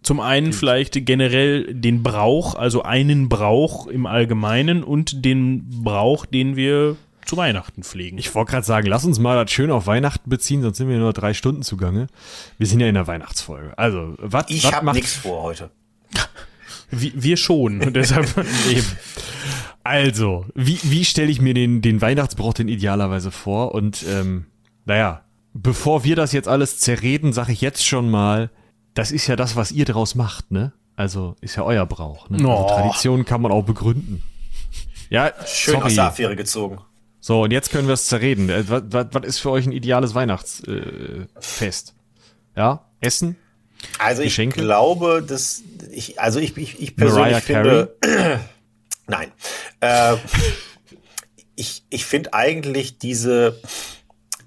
zum einen vielleicht generell den Brauch, also einen Brauch im Allgemeinen und den Brauch, den wir zu Weihnachten pflegen. Ich wollte gerade sagen, lass uns mal das schön auf Weihnachten beziehen, sonst sind wir nur drei Stunden zugange. Wir sind ja in der Weihnachtsfolge. Also, was Ich habe nichts vor heute. wir, wir schon. Und deshalb eben. Also, wie, wie stelle ich mir den, den Weihnachtsbrauch denn idealerweise vor? Und ähm, naja, bevor wir das jetzt alles zerreden, sage ich jetzt schon mal, das ist ja das, was ihr draus macht, ne? Also ist ja euer Brauch. Ne? Also Oh. Tradition kann man auch begründen. Ja, Schön aus der sorry, Affäre gezogen. So, und jetzt können wir es zerreden. Äh, Was, was, was ist für euch ein ideales Weihnachtsfest? ja? Essen? Also ich Geschenke? glaube, dass ich, also ich, ich, ich persönlich Mariah finde, nein, äh, ich, ich finde eigentlich diese,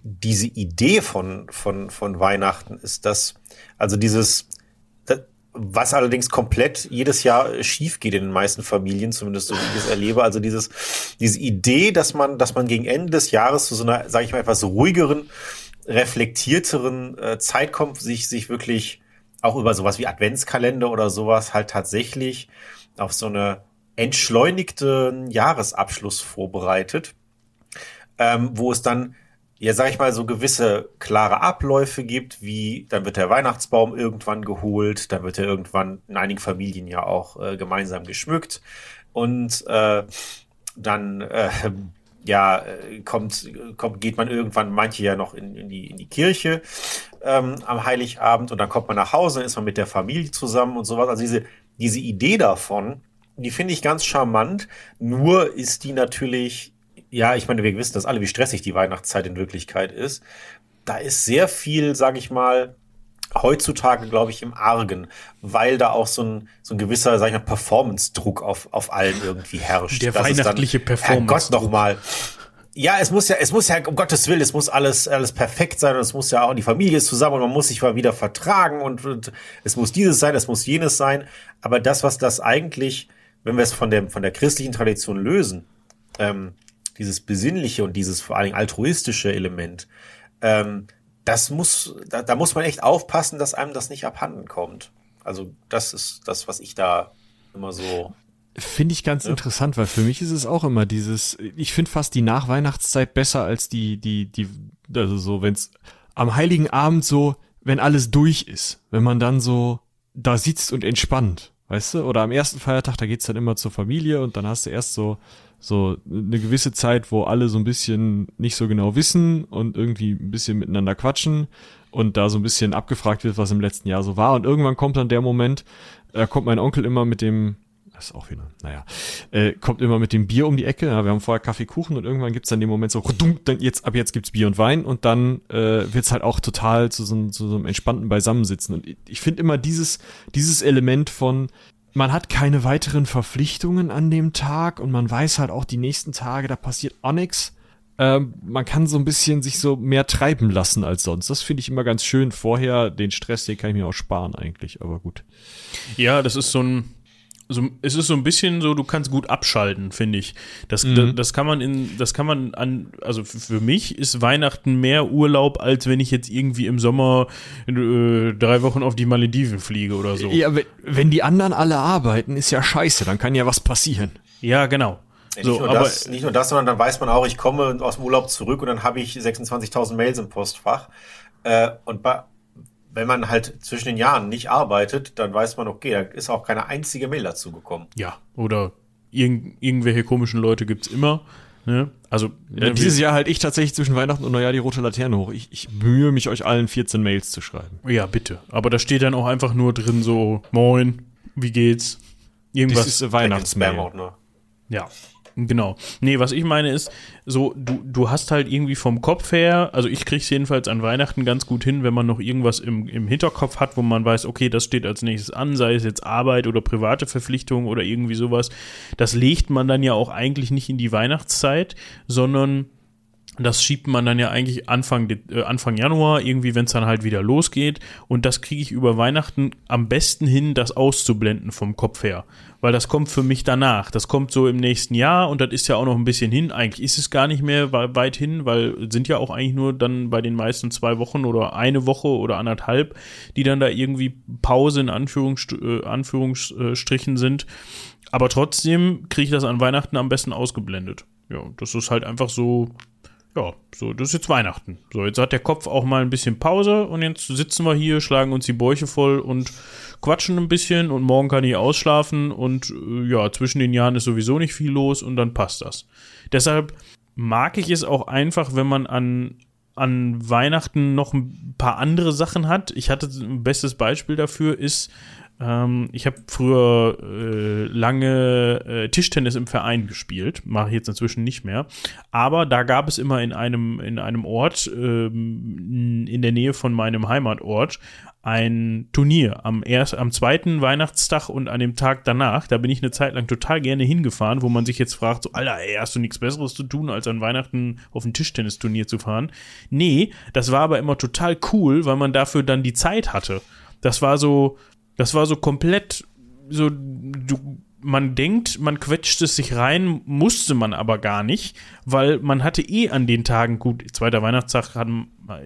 diese Idee von, von, von Weihnachten ist das, also dieses, was allerdings komplett jedes Jahr schief geht in den meisten Familien, zumindest so wie ich es erlebe, also dieses, diese Idee, dass man, dass man gegen Ende des Jahres zu so einer, sage ich mal, etwas ruhigeren, reflektierteren äh, Zeit kommt, sich, sich wirklich auch über sowas wie Adventskalender oder sowas halt tatsächlich auf so eine entschleunigten Jahresabschluss vorbereitet, ähm, wo es dann, ja, sag ich mal, so gewisse klare Abläufe gibt, wie dann wird der Weihnachtsbaum irgendwann geholt, dann wird er irgendwann in einigen Familien ja auch äh, gemeinsam geschmückt und äh, dann äh, ja, kommt, kommt, geht man irgendwann, manche ja noch in, in, die, in die Kirche ähm, am Heiligabend und dann kommt man nach Hause, dann ist man mit der Familie zusammen und sowas. Also diese, diese Idee davon, die finde ich ganz charmant, nur ist die natürlich, ja, ich meine, wir wissen das alle, wie stressig die Weihnachtszeit in Wirklichkeit ist. Da ist sehr viel, sage ich mal, heutzutage, glaube ich, im Argen, weil da auch so ein, so ein gewisser, sag ich mal, Performance-Druck auf, auf allen irgendwie herrscht. Der Das ist weihnachtliche Herrgott noch mal. Ja, es muss ja, es muss ja, um Gottes Willen, es muss alles, alles perfekt sein und es muss ja auch, die Familie ist zusammen und man muss sich mal wieder vertragen und, und es muss dieses sein, es muss jenes sein. Aber das, was das eigentlich, wenn wir es von der, von der christlichen Tradition lösen, ähm, dieses besinnliche und dieses vor allen Dingen altruistische Element, ähm, das muss, da, da muss man echt aufpassen, dass einem das nicht abhanden kommt. Also das ist das, was ich da immer so. Finde ich ganz interessant, weil für mich ist es auch immer dieses, ich finde fast die Nachweihnachtszeit besser als die, die, die, also so, wenn es am Heiligen Abend so, wenn alles durch ist, wenn man dann so da sitzt und entspannt, weißt du? Oder am ersten Feiertag, da geht's dann immer zur Familie und dann hast du erst so, so eine gewisse Zeit, wo alle so ein bisschen nicht so genau wissen und irgendwie ein bisschen miteinander quatschen und da so ein bisschen abgefragt wird, was im letzten Jahr so war. Und irgendwann kommt dann der Moment, da kommt mein Onkel immer mit dem, das ist auch wieder, naja, äh, kommt immer mit dem Bier um die Ecke. Ja, wir haben vorher Kaffee, Kuchen und irgendwann gibt's dann den Moment so, dann jetzt, ab jetzt gibt's Bier und Wein und dann äh, wird's halt auch total zu so, zu so einem entspannten Beisammensitzen. Und ich, ich finde immer dieses, dieses Element von, man hat keine weiteren Verpflichtungen an dem Tag und man weiß halt auch die nächsten Tage, da passiert auch nix. Ähm, man kann so ein bisschen sich so mehr treiben lassen als sonst. Das finde ich immer ganz schön. Vorher den Stress, den kann ich mir auch sparen eigentlich, aber gut. Ja, das ist so ein. So, es ist so ein bisschen so, du kannst gut abschalten, finde ich. Das, Mhm. das, das kann man in, das kann man an, also für mich ist Weihnachten mehr Urlaub, als wenn ich jetzt irgendwie im Sommer äh, drei Wochen auf die Malediven fliege oder so. Ja, wenn, wenn die anderen alle arbeiten, ist ja scheiße, dann kann ja was passieren. Ja, genau. Nicht, So, nur aber das, nicht nur das, sondern dann weiß man auch, ich komme aus dem Urlaub zurück und dann habe ich 26.000 Mails im Postfach. Äh, und bei, wenn man halt zwischen den Jahren nicht arbeitet, dann weiß man, okay, da ist auch keine einzige Mail dazu gekommen. ja, oder irgend, irgendwelche komischen Leute gibt's immer. Ne? Also Ja, ne, dieses Jahr halt ich tatsächlich zwischen Weihnachten und Neujahr die rote Laterne hoch. Ich, ich bemühe mich, euch allen 14 Mails zu schreiben. Ja, bitte. Aber da steht dann auch einfach nur drin so, moin, wie geht's? Irgendwas. Das ist äh, Weihnachtsmail. Ja, genau. Nee, was ich meine ist, so, du, du hast halt irgendwie vom Kopf her, also ich krieg's jedenfalls an Weihnachten ganz gut hin, wenn man noch irgendwas im, im Hinterkopf hat, wo man weiß, okay, das steht als nächstes an, sei es jetzt Arbeit oder private Verpflichtungen oder irgendwie sowas. Das legt man dann ja auch eigentlich nicht in die Weihnachtszeit, sondern das schiebt man dann ja eigentlich Anfang, äh, Anfang Januar, irgendwie, wenn es dann halt wieder losgeht. Und das kriege ich über Weihnachten am besten hin, das auszublenden vom Kopf her. Weil das kommt für mich danach. Das kommt so im nächsten Jahr und das ist ja auch noch ein bisschen hin. Eigentlich ist es gar nicht mehr wei- weit hin, weil sind ja auch eigentlich nur dann bei den meisten zwei Wochen oder eine Woche oder anderthalb, die dann da irgendwie Pause in Anführungsst äh, Anführungsstrichen sind. Aber trotzdem kriege ich das an Weihnachten am besten ausgeblendet. Ja, das ist halt einfach so, ja, so, das ist jetzt Weihnachten. So, jetzt hat der Kopf auch mal ein bisschen Pause und jetzt sitzen wir hier, schlagen uns die Bäuche voll und quatschen ein bisschen und morgen kann ich ausschlafen und äh, ja, zwischen den Jahren ist sowieso nicht viel los und dann passt das. Deshalb mag ich es auch einfach, wenn man an, an Weihnachten noch ein paar andere Sachen hat. Ich hatte ein bestes Beispiel dafür ist, Ähm, ich habe früher äh, lange äh, Tischtennis im Verein gespielt, mache ich jetzt inzwischen nicht mehr. Aber da gab es immer in einem, in einem Ort ähm, in der Nähe von meinem Heimatort ein Turnier am erst, am zweiten Weihnachtstag und an dem Tag danach. Da bin ich eine Zeit lang total gerne hingefahren, wo man sich jetzt fragt, so, Alter, ey, hast du nichts Besseres zu tun, als an Weihnachten auf ein Tischtennisturnier zu fahren? Nee, das war aber immer total cool, weil man dafür dann die Zeit hatte. Das war so, das war so komplett so, du, man denkt, man quetscht es sich rein, musste man aber gar nicht, weil man hatte eh an den Tagen, gut, zweiter Weihnachtstag hat,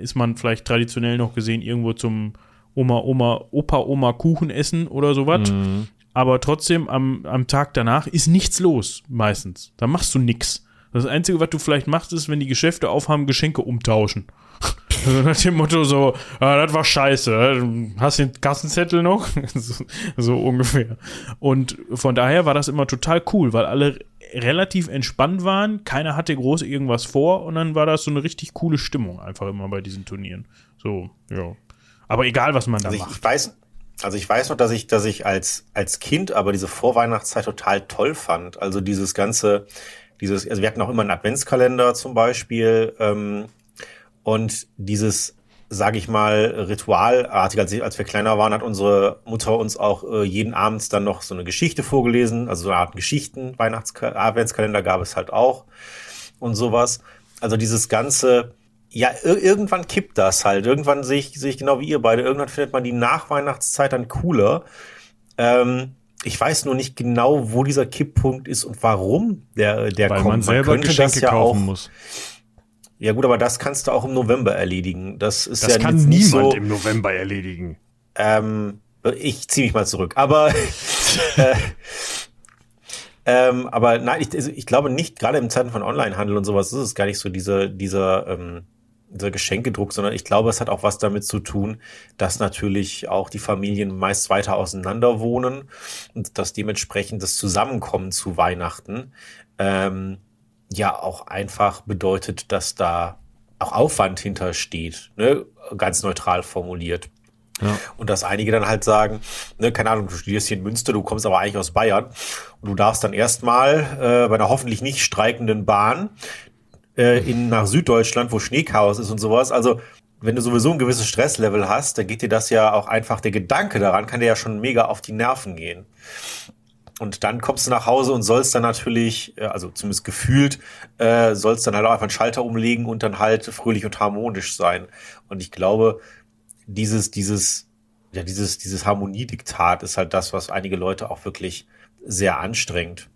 ist man vielleicht traditionell noch gesehen, irgendwo zum Oma, Oma, Opa, Oma Kuchen essen oder sowas. Mhm. Aber trotzdem am, am Tag danach ist nichts los, meistens. Da machst du nix. Das Einzige, was du vielleicht machst, ist, wenn die Geschäfte aufhaben, Geschenke umtauschen. Also nach dem Motto so, ah, das war scheiße, hast den Kassenzettel noch? so, so, ungefähr. Und von daher war das immer total cool, weil alle relativ entspannt waren, keiner hatte groß irgendwas vor und dann war das so eine richtig coole Stimmung einfach immer bei diesen Turnieren. So, ja. Aber egal, was man da also macht. Ich weiß, also ich weiß noch, dass ich, dass ich als, als Kind aber diese Vorweihnachtszeit total toll fand. Also dieses ganze, dieses, also wir hatten auch immer einen Adventskalender zum Beispiel, ähm, und dieses, sage ich mal, ritualartig, als, als wir kleiner waren, hat unsere Mutter uns auch äh, jeden Abend dann noch so eine Geschichte vorgelesen, also so eine Art Geschichten, Weihnachts-Adventskalender gab es halt auch und sowas. Also dieses ganze, ja, irgendwann kippt das halt. Irgendwann sehe ich, sehe ich genau wie ihr beide. Irgendwann findet man die Nachweihnachtszeit dann cooler. Ähm, ich weiß nur nicht genau, wo dieser Kipppunkt ist und warum der, der Weil kommt. man selber könnte Geschenke ja kaufen auch, muss. Ja gut, aber das kannst du auch im November erledigen. Das ist Das ja kann niemand so, im November erledigen. ähm, ich ziehe mich mal zurück. Aber äh, ähm, aber nein, ich, also ich glaube nicht, gerade im Zeiten von Onlinehandel und sowas ist es gar nicht so dieser, dieser, ähm, dieser Geschenkedruck, sondern ich glaube, es hat auch was damit zu tun, dass natürlich auch die Familien meist weiter auseinander wohnen und dass dementsprechend das Zusammenkommen zu Weihnachten ähm, ja auch einfach bedeutet, dass da auch Aufwand hintersteht, ne? ganz neutral formuliert. Ja. Und dass einige dann halt sagen, ne, keine Ahnung, du studierst hier in Münster, du kommst aber eigentlich aus Bayern und du darfst dann erstmal äh, bei einer hoffentlich nicht streikenden Bahn äh, in nach Süddeutschland, wo Schneechaos ist und sowas. Also wenn du sowieso ein gewisses Stresslevel hast, dann geht dir das ja auch einfach, der Gedanke daran kann dir ja schon mega auf die Nerven gehen. Und dann kommst du nach Hause und sollst dann natürlich, äh, also zumindest gefühlt, äh, sollst dann halt auch einfach einen Schalter umlegen und dann halt fröhlich und harmonisch sein. Und ich glaube, dieses, dieses, ja, dieses, dieses Harmoniediktat ist halt das, was einige Leute auch wirklich sehr anstrengt.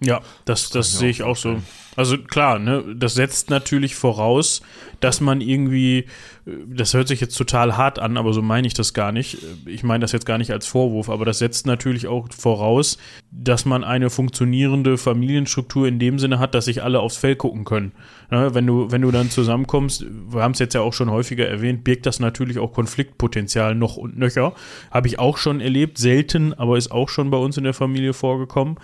Ja, das, das sehe ich auch so. Also klar, ne, das setzt natürlich voraus, dass man irgendwie, das hört sich jetzt total hart an, aber so meine ich das gar nicht. Ich meine das jetzt gar nicht als Vorwurf, aber das setzt natürlich auch voraus, dass man eine funktionierende Familienstruktur in dem Sinne hat, dass sich alle aufs Feld gucken können. Ne, wenn du, wenn du dann zusammenkommst, wir haben es jetzt ja auch schon häufiger erwähnt, birgt das natürlich auch Konfliktpotenzial noch und nöcher. Habe ich auch schon erlebt, selten, aber ist auch schon bei uns in der Familie vorgekommen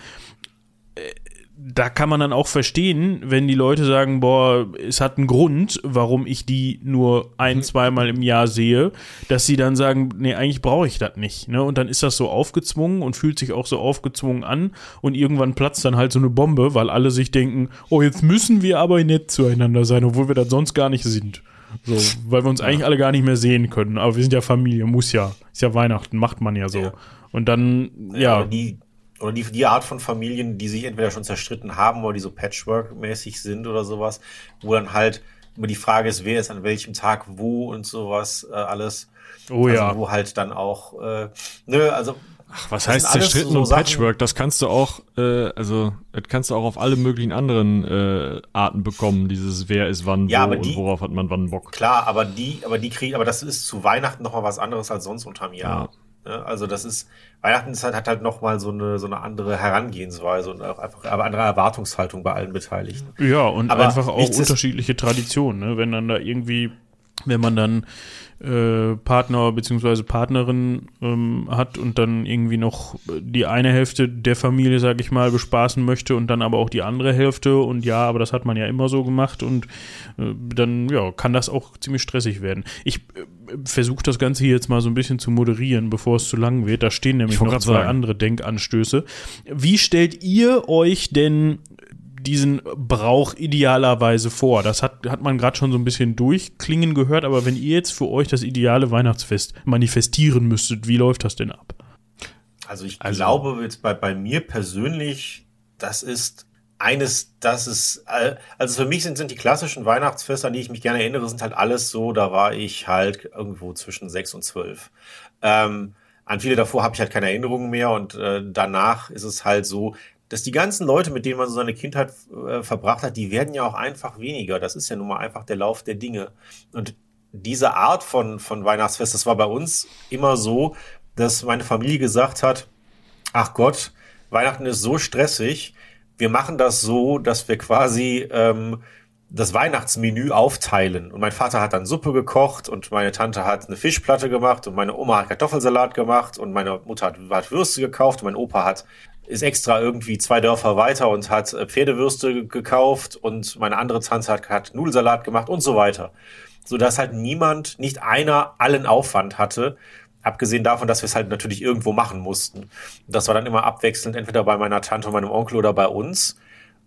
da kann man dann auch verstehen, wenn die Leute sagen, boah, es hat einen Grund, warum ich die nur ein, Mhm. zweimal im Jahr sehe, dass sie dann sagen, nee, eigentlich brauche ich das nicht. Ne? Und dann ist das so aufgezwungen und fühlt sich auch so aufgezwungen an und irgendwann platzt dann halt so eine Bombe, weil alle sich denken, oh, jetzt müssen wir aber nett zueinander sein, obwohl wir das sonst gar nicht sind. So, weil wir uns eigentlich alle gar nicht mehr sehen können. Aber wir sind ja Familie, muss ja. Ist ja Weihnachten, macht man ja so. Ja. Und dann, ja, Oder die, oder die, die Art von Familien, die sich entweder schon zerstritten haben oder die so Patchwork-mäßig sind oder sowas, wo dann halt immer die Frage ist, wer ist an welchem Tag wo und sowas äh, alles. oh also, ja. Wo halt dann auch, äh, nö, also Ach, was heißt zerstritten so und Sachen- Patchwork? Das kannst du auch, äh, also das kannst du auch auf alle möglichen anderen äh, Arten bekommen. Dieses Wer ist wann Ja, wo aber und die- worauf hat man wann Bock. klar, aber die, aber die kriegen, aber das ist zu Weihnachten noch mal was anderes als sonst unterm Jahr. Ne? Also das ist, Weihnachten ist halt, hat halt noch mal so eine, so eine andere Herangehensweise und auch einfach, aber andere Erwartungshaltung bei allen Beteiligten. Ja, und Aber einfach auch unterschiedliche Traditionen, ne? Wenn dann da irgendwie wenn man dann äh, Partner bzw. Partnerin ähm, hat und dann irgendwie noch die eine Hälfte der Familie, sag ich mal, bespaßen möchte und dann aber auch die andere Hälfte und ja, aber das hat man ja immer so gemacht und äh, dann ja, kann das auch ziemlich stressig werden. Ich äh, versuche das Ganze hier jetzt mal so ein bisschen zu moderieren, bevor es zu lang wird. Da stehen nämlich noch zwei sagen. andere Denkanstöße. Wie stellt ihr euch denn diesen Brauch idealerweise vor? Das hat, hat man gerade schon so ein bisschen durchklingen gehört, aber wenn ihr jetzt für euch das ideale Weihnachtsfest manifestieren müsstet, wie läuft das denn ab? Also ich also, glaube jetzt bei, bei mir persönlich, das ist eines, das ist, also für mich sind, sind die klassischen Weihnachtsfeste, an die ich mich gerne erinnere, sind halt alles so, da war ich halt irgendwo zwischen sechs und zwölf. Ähm, an viele davor habe ich halt keine Erinnerungen mehr und äh, danach ist es halt so, dass die ganzen Leute, mit denen man so seine Kindheit äh, verbracht hat, die werden ja auch einfach weniger. Das ist ja nun mal einfach der Lauf der Dinge. Und diese Art von, von Weihnachtsfest, das war bei uns immer so, dass meine Familie gesagt hat, ach Gott, Weihnachten ist so stressig, wir machen das so, dass wir quasi ähm, das Weihnachtsmenü aufteilen. Und mein Vater hat dann Suppe gekocht und meine Tante hat eine Fischplatte gemacht und meine Oma hat Kartoffelsalat gemacht und meine Mutter hat, hat Würste gekauft und mein Opa hat ist extra irgendwie zwei Dörfer weiter und hat äh, Pferdewürste gekauft und meine andere Tante hat, hat Nudelsalat gemacht und so weiter. So dass halt niemand, nicht einer allen Aufwand hatte, abgesehen davon, dass wir es halt natürlich irgendwo machen mussten. Das war dann immer abwechselnd, entweder bei meiner Tante und meinem Onkel oder bei uns.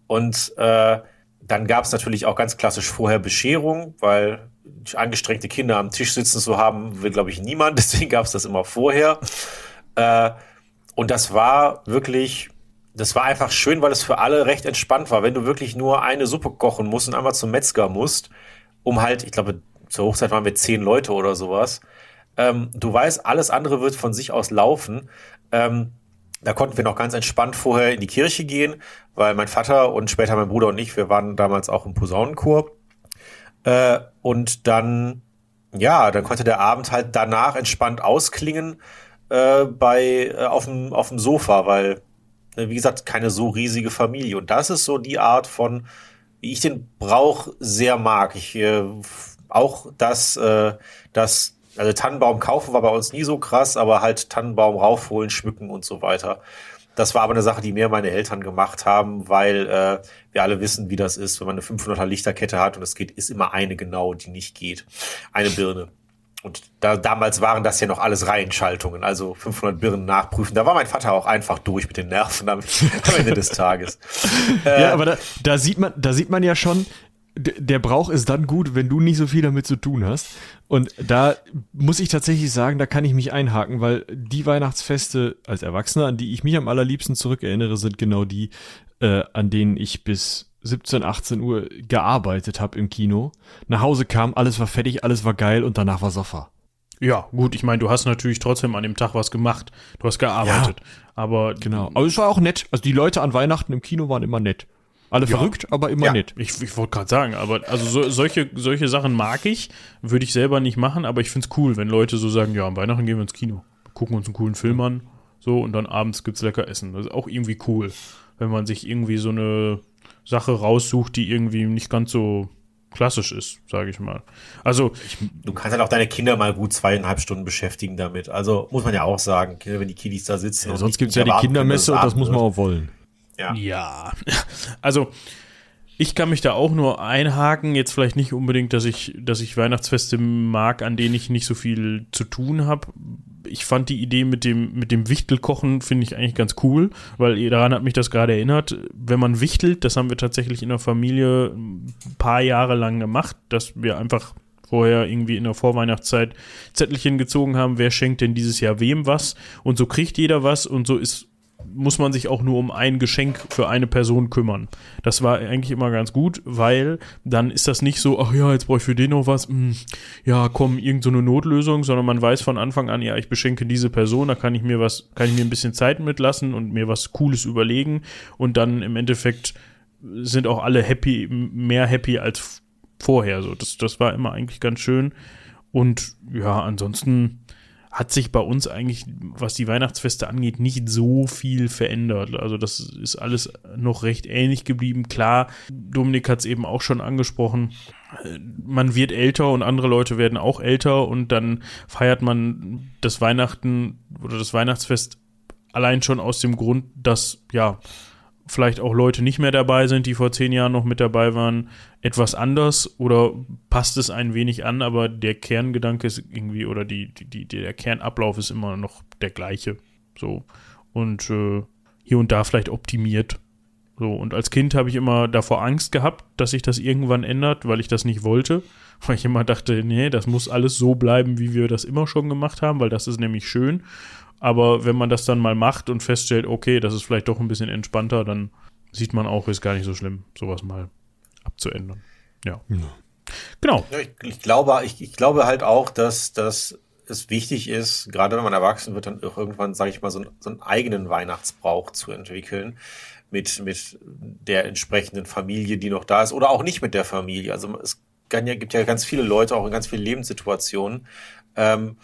Und äh, dann gab es natürlich auch ganz klassisch vorher Bescherung, weil angestrengte Kinder am Tisch sitzen zu haben, will, glaube ich, niemand. Deswegen gab es das immer vorher. Äh, und das war wirklich, das war einfach schön, weil es für alle recht entspannt war. Wenn du wirklich nur eine Suppe kochen musst und einmal zum Metzger musst, um halt, ich glaube, zur Hochzeit waren wir zehn Leute oder sowas. Ähm, du weißt, alles andere wird von sich aus laufen. Ähm, da konnten wir noch ganz entspannt vorher in die Kirche gehen, weil mein Vater und später mein Bruder und ich, wir waren damals auch im Posaunenchor. Äh, und dann, ja, dann konnte der Abend halt danach entspannt ausklingen äh, bei äh, auf dem auf dem Sofa, weil äh, wie gesagt keine so riesige Familie und das ist so die Art von wie ich den Brauch sehr mag. Ich äh, auch das äh, das also Tannenbaum kaufen war bei uns nie so krass, aber halt Tannenbaum raufholen, schmücken und so weiter. Das war aber eine Sache, die mir meine Eltern gemacht haben, weil äh, wir alle wissen, wie das ist, wenn man eine 500er Lichterkette hat und es geht, ist immer eine genau, die nicht geht. Eine Birne. Und da, damals waren das ja noch alles Reihenschaltungen, also 500 Birnen nachprüfen. Da war mein Vater auch einfach durch mit den Nerven am, Ende des Tages. Äh, ja, aber da, da, sieht man, da sieht man ja schon, der Brauch ist dann gut, wenn du nicht so viel damit zu tun hast. Und da muss ich tatsächlich sagen, da kann ich mich einhaken, weil die Weihnachtsfeste als Erwachsener, an die ich mich am allerliebsten zurückerinnere, sind genau die, äh, an denen ich bis 17, 18 Uhr gearbeitet habe im Kino, nach Hause kam, alles war fertig, alles war geil und danach war Soffa. Ja, gut, ich meine, du hast natürlich trotzdem an dem Tag was gemacht. Du hast gearbeitet. Ja, aber genau. Aber es war auch nett. Also die Leute an Weihnachten im Kino waren immer nett. Alle ja. verrückt, aber immer ja. nett. Ich, ich wollte gerade sagen, aber also so, solche, solche Sachen mag ich, würde ich selber nicht machen, aber ich finde es cool, wenn Leute so sagen, ja, an Weihnachten gehen wir ins Kino, gucken uns einen coolen Film an, so und dann abends gibt's lecker Essen. Das ist auch irgendwie cool, wenn man sich irgendwie so eine Sache raussucht, die irgendwie nicht ganz so klassisch ist, sage ich mal. Also ich, du kannst halt auch deine Kinder mal gut zweieinhalb Stunden beschäftigen damit. Also muss man ja auch sagen, wenn die Kiddies da sitzen. Ja, sonst gibt es ja die Kindermesse und das muss man auch wollen. Ja. ja. Also ich kann mich da auch nur einhaken, jetzt vielleicht nicht unbedingt, dass ich, dass ich Weihnachtsfeste mag, an denen ich nicht so viel zu tun habe. Ich fand die Idee mit dem, mit dem Wichtelkochen, finde ich eigentlich ganz cool, weil daran hat mich das gerade erinnert. Wenn man wichtelt, das haben wir tatsächlich in der Familie ein paar Jahre lang gemacht, dass wir einfach vorher irgendwie in der Vorweihnachtszeit Zettelchen gezogen haben, wer schenkt denn dieses Jahr wem was und so kriegt jeder was und so ist muss man sich auch nur um ein Geschenk für eine Person kümmern. Das war eigentlich immer ganz gut, weil dann ist das nicht so, ach ja, jetzt brauche ich für den noch was, hm, ja, komm, irgendeine so Notlösung, sondern man weiß von Anfang an, ja, ich beschenke diese Person, da kann ich mir was, kann ich mir ein bisschen Zeit mitlassen und mir was Cooles überlegen und dann im Endeffekt sind auch alle happy, mehr happy als vorher. So, das, das war immer eigentlich ganz schön. Und ja, ansonsten hat sich bei uns eigentlich, was die Weihnachtsfeste angeht, nicht so viel verändert. Also das ist alles noch recht ähnlich geblieben. Klar, Dominik hat es eben auch schon angesprochen. Man wird älter und andere Leute werden auch älter und dann feiert man das Weihnachten oder das Weihnachtsfest allein schon aus dem Grund, dass ja vielleicht auch Leute nicht mehr dabei sind, die vor zehn Jahren noch mit dabei waren, etwas anders oder passt es ein wenig an, aber der Kerngedanke ist irgendwie oder die, die, der Kernablauf ist immer noch der gleiche. So. Und äh, hier und da vielleicht optimiert. So, und als Kind habe ich immer davor Angst gehabt, dass sich das irgendwann ändert, weil ich das nicht wollte. Weil ich immer dachte, nee, das muss alles so bleiben, wie wir das immer schon gemacht haben, weil das ist nämlich schön. Aber wenn man das dann mal macht und feststellt, okay, das ist vielleicht doch ein bisschen entspannter, dann sieht man auch, ist gar nicht so schlimm, sowas mal abzuändern. Ja. ja. Genau. Ich, ich, glaube, ich, ich glaube halt auch, dass, dass es wichtig ist, gerade wenn man erwachsen wird, dann auch irgendwann, sage ich mal, so, so einen eigenen Weihnachtsbrauch zu entwickeln mit, mit der entsprechenden Familie, die noch da ist, oder auch nicht mit der Familie. Also es kann ja, gibt ja ganz viele Leute, auch in ganz vielen Lebenssituationen, ähm,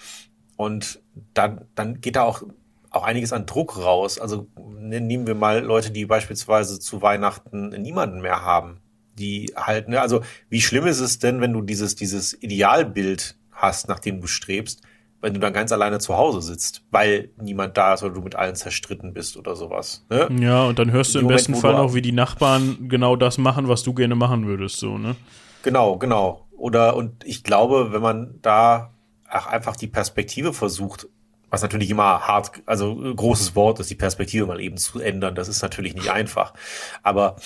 und dann, dann geht da auch, auch einiges an Druck raus. Also ne, nehmen wir mal Leute, die beispielsweise zu Weihnachten niemanden mehr haben. Die halt, ne, also wie schlimm ist es denn, wenn du dieses, dieses Idealbild hast, nach dem du strebst, wenn du dann ganz alleine zu Hause sitzt, weil niemand da ist oder du mit allen zerstritten bist oder sowas. Ne? Ja, und dann hörst du im Moment, besten Fall auch, wie die Nachbarn genau das machen, was du gerne machen würdest, so, ne? Genau, genau. Oder, und ich glaube, wenn man da auch einfach die Perspektive versucht, was natürlich immer hart, also großes Wort ist, die Perspektive mal eben zu ändern. Das ist natürlich nicht einfach. Aber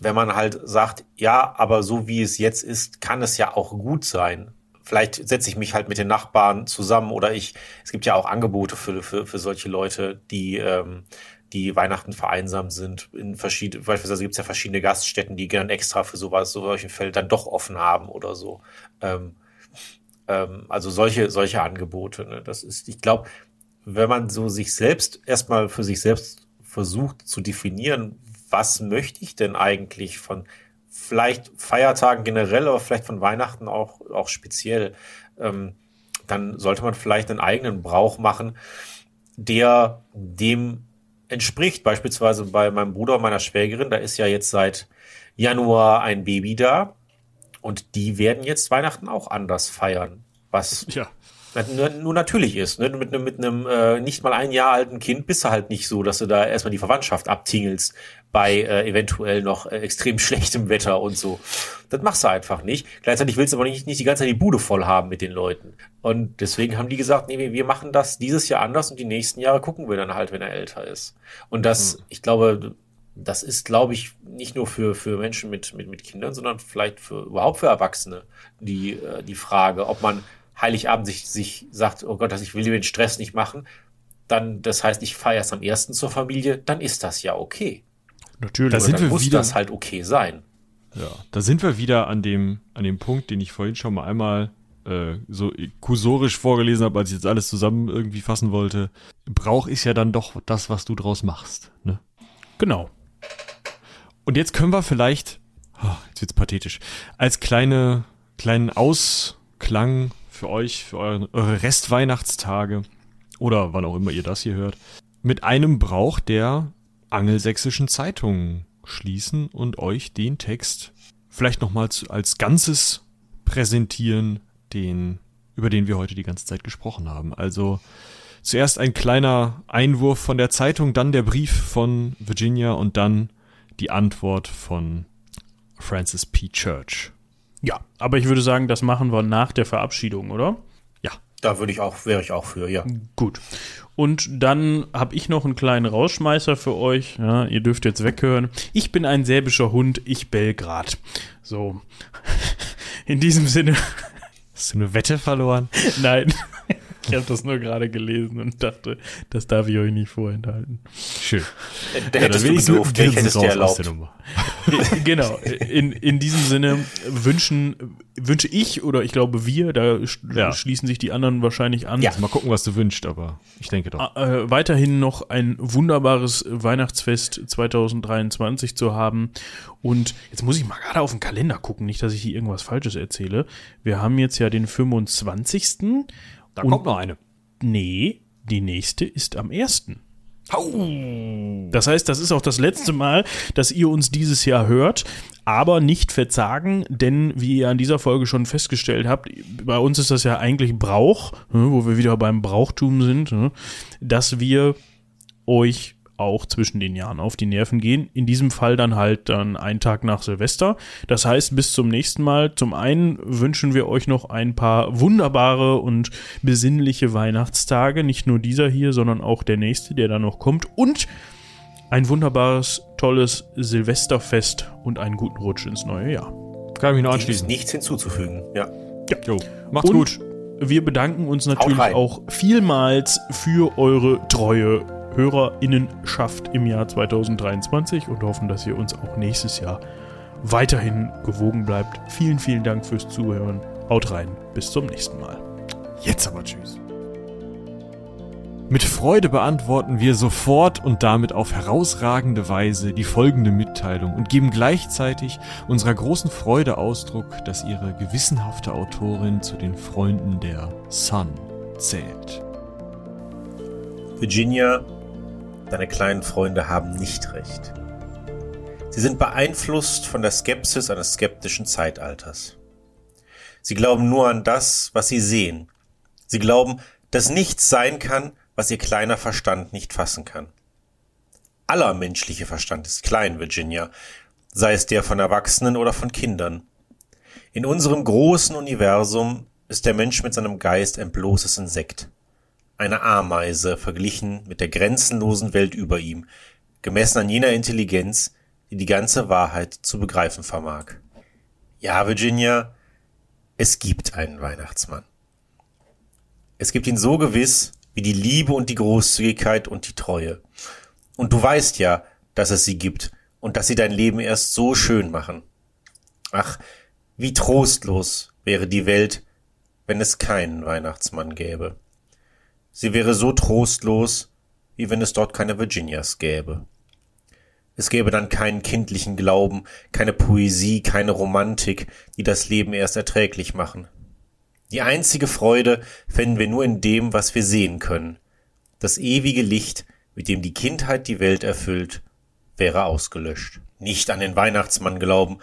wenn man halt sagt, ja, aber so wie es jetzt ist, kann es ja auch gut sein. Vielleicht setze ich mich halt mit den Nachbarn zusammen oder ich, es gibt ja auch Angebote für, für, für solche Leute, die, ähm, die Weihnachten vereinsamt sind. In verschiedene, beispielsweise gibt es ja verschiedene Gaststätten, die gern extra für sowas, so solchen Fällen dann doch offen haben oder so. Ähm, ähm, also solche, solche Angebote. Ne? Das ist, ich glaube, wenn man so sich selbst erstmal für sich selbst versucht zu definieren, was möchte ich denn eigentlich von vielleicht Feiertagen generell, aber vielleicht von Weihnachten auch, auch speziell, ähm, dann sollte man vielleicht einen eigenen Brauch machen, der dem entspricht. Beispielsweise bei meinem Bruder und meiner Schwägerin, da ist ja jetzt seit Januar ein Baby da. Und die werden jetzt Weihnachten auch anders feiern. Was ja. nur, nur natürlich ist. Ne? Mit einem, mit einem äh, nicht mal ein Jahr alten Kind bist du halt nicht so, dass du da erstmal die Verwandtschaft abtingelst bei äh, eventuell noch äh, extrem schlechtem Wetter und so. Das machst du einfach nicht. Gleichzeitig willst du aber nicht, nicht die ganze Zeit die Bude voll haben mit den Leuten. Und deswegen haben die gesagt, nee, wir machen das dieses Jahr anders und die nächsten Jahre gucken wir dann halt, wenn er älter ist. Und das, mhm. ich glaube, das ist, glaube ich, nicht nur für, für Menschen mit, mit, mit Kindern, sondern vielleicht für überhaupt für Erwachsene die, äh, die Frage, ob man Heiligabend sich, sich sagt, oh Gott, ich will den Stress nicht machen, dann, das heißt, ich feiere erst am ersten zur Familie, dann ist das ja okay. Natürlich. Da sind dann wir muss wieder, das halt okay sein. Ja, da sind wir wieder an dem, an dem Punkt, den ich vorhin schon mal einmal äh, so kursorisch vorgelesen habe, als ich jetzt alles zusammen irgendwie fassen wollte. Brauch ist ja dann doch das, was du draus machst. Ne? Genau. Und jetzt können wir vielleicht, oh, jetzt wird's pathetisch, als kleine, kleinen Ausklang für euch, für eure, eure Restweihnachtstage oder wann auch immer ihr das hier hört, mit einem Brauch der angelsächsischen Zeitungen schließen und euch den Text vielleicht nochmal als Ganzes präsentieren, den, über den wir heute die ganze Zeit gesprochen haben. Also zuerst ein kleiner Einwurf von der Zeitung, dann der Brief von Virginia und dann die Antwort von Francis P. Church. Ja, aber ich würde sagen, das machen wir nach der Verabschiedung, oder? Ja. Da würde ich auch, wäre ich auch für, ja. Gut. Und dann habe ich noch einen kleinen Rausschmeißer für euch. Ja, ihr dürft jetzt weghören. Ich bin ein säbischer Hund, ich Belgrad. So. In diesem Sinne. Hast du eine Wette verloren? Nein. Ich habe das nur gerade gelesen und dachte, das darf ich euch nicht vorenthalten. Schön. Da ja, hättest du gedurft, ich hättest dir erlaubt. genau. In, in diesem Sinne wünschen, wünsche ich oder ich glaube wir, da ja. schließen sich die anderen wahrscheinlich an. Ja, mal gucken, was du wünschst, aber ich denke doch. Äh, weiterhin noch ein wunderbares Weihnachtsfest 2023 zu haben. Und jetzt muss ich mal gerade auf den Kalender gucken, nicht, dass ich hier irgendwas Falsches erzähle. Wir haben jetzt ja den 25. Da und, kommt noch eine. nee, die nächste ist am 1. Das heißt, das ist auch das letzte Mal, dass ihr uns dieses Jahr hört, aber nicht verzagen, denn wie ihr an dieser Folge schon festgestellt habt, bei uns ist das ja eigentlich Brauch, ne, wo wir wieder beim Brauchtum sind, ne, dass wir euch auch zwischen den Jahren auf die Nerven gehen. In diesem Fall dann halt dann einen Tag nach Silvester. Das heißt, bis zum nächsten Mal. Zum einen wünschen wir euch noch ein paar wunderbare und besinnliche Weihnachtstage. Nicht nur dieser hier, sondern auch der nächste, der dann noch kommt. Und ein wunderbares, tolles Silvesterfest und einen guten Rutsch ins neue Jahr. Kann ich mich nur anschließen. Nichts hinzuzufügen. Ja. Ja. Jo. Macht's Und gut. Wir bedanken uns natürlich auch vielmals für eure treue Hörerinnenschaft im Jahr 2023 und hoffen, dass ihr uns auch nächstes Jahr weiterhin gewogen bleibt. Vielen, vielen Dank fürs Zuhören. Haut rein. Bis zum nächsten Mal. Jetzt aber tschüss. Mit Freude beantworten wir sofort und damit auf herausragende Weise die folgende Mitteilung und geben gleichzeitig unserer großen Freude Ausdruck, dass ihre gewissenhafte Autorin zu den Freunden der Sun zählt. Virginia, deine kleinen Freunde haben nicht recht. Sie sind beeinflusst von der Skepsis eines skeptischen Zeitalters. Sie glauben nur an das, was sie sehen. Sie glauben, dass nichts sein kann, was ihr kleiner Verstand nicht fassen kann. Aller menschliche Verstand ist klein, Virginia, sei es der von Erwachsenen oder von Kindern. In unserem großen Universum ist der Mensch mit seinem Geist ein bloßes Insekt eine Ameise verglichen mit der grenzenlosen Welt über ihm, gemessen an jener Intelligenz, die die ganze Wahrheit zu begreifen vermag. Ja, Virginia, es gibt einen Weihnachtsmann. Es gibt ihn so gewiss wie die Liebe und die Großzügigkeit und die Treue. Und du weißt ja, dass es sie gibt und dass sie dein Leben erst so schön machen. Ach, wie trostlos wäre die Welt, wenn es keinen Weihnachtsmann gäbe. Sie wäre so trostlos, wie wenn es dort keine Virginias gäbe. Es gäbe dann keinen kindlichen Glauben, keine Poesie, keine Romantik, die das Leben erst erträglich machen. Die einzige Freude fänden wir nur in dem, was wir sehen können. Das ewige Licht, mit dem die Kindheit die Welt erfüllt, wäre ausgelöscht. Nicht an den Weihnachtsmann glauben.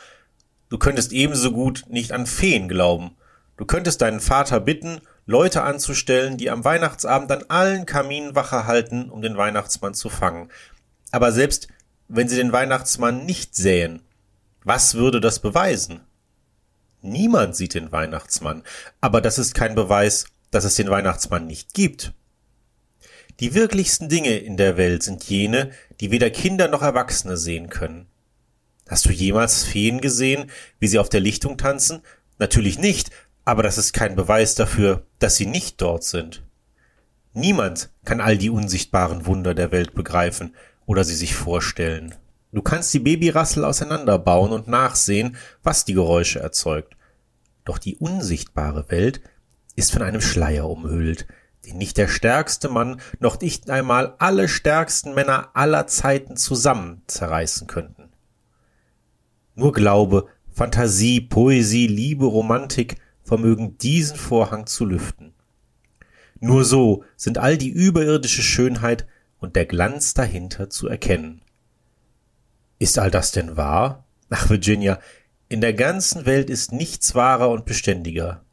Du könntest ebenso gut nicht an Feen glauben. Du könntest deinen Vater bitten, Leute anzustellen, die am Weihnachtsabend an allen Kaminen Wache halten, um den Weihnachtsmann zu fangen. Aber selbst wenn sie den Weihnachtsmann nicht sähen, was würde das beweisen? Niemand sieht den Weihnachtsmann, aber das ist kein Beweis, dass es den Weihnachtsmann nicht gibt. Die wirklichsten Dinge in der Welt sind jene, die weder Kinder noch Erwachsene sehen können. Hast du jemals Feen gesehen, wie sie auf der Lichtung tanzen? Natürlich nicht, aber das ist kein Beweis dafür, dass sie nicht dort sind. Niemand kann all die unsichtbaren Wunder der Welt begreifen oder sie sich vorstellen. Du kannst die Babyrassel auseinanderbauen und nachsehen, was die Geräusche erzeugt. Doch die unsichtbare Welt ist von einem Schleier umhüllt, den nicht der stärkste Mann noch nicht einmal alle stärksten Männer aller Zeiten zusammen zerreißen könnten. Nur Glaube, Fantasie, Poesie, Liebe, Romantik vermögen diesen Vorhang zu lüften. Nur so sind all die überirdische Schönheit und der Glanz dahinter zu erkennen. Ist all das denn wahr? Ach, Virginia, in der ganzen Welt ist nichts wahrer und beständiger.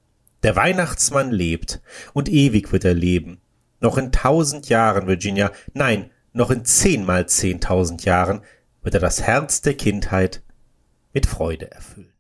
Der Weihnachtsmann lebt, und ewig wird er leben. Noch in tausend Jahren, Virginia, nein, noch in zehnmal zehntausend Jahren wird er das Herz der Kindheit mit Freude erfüllen.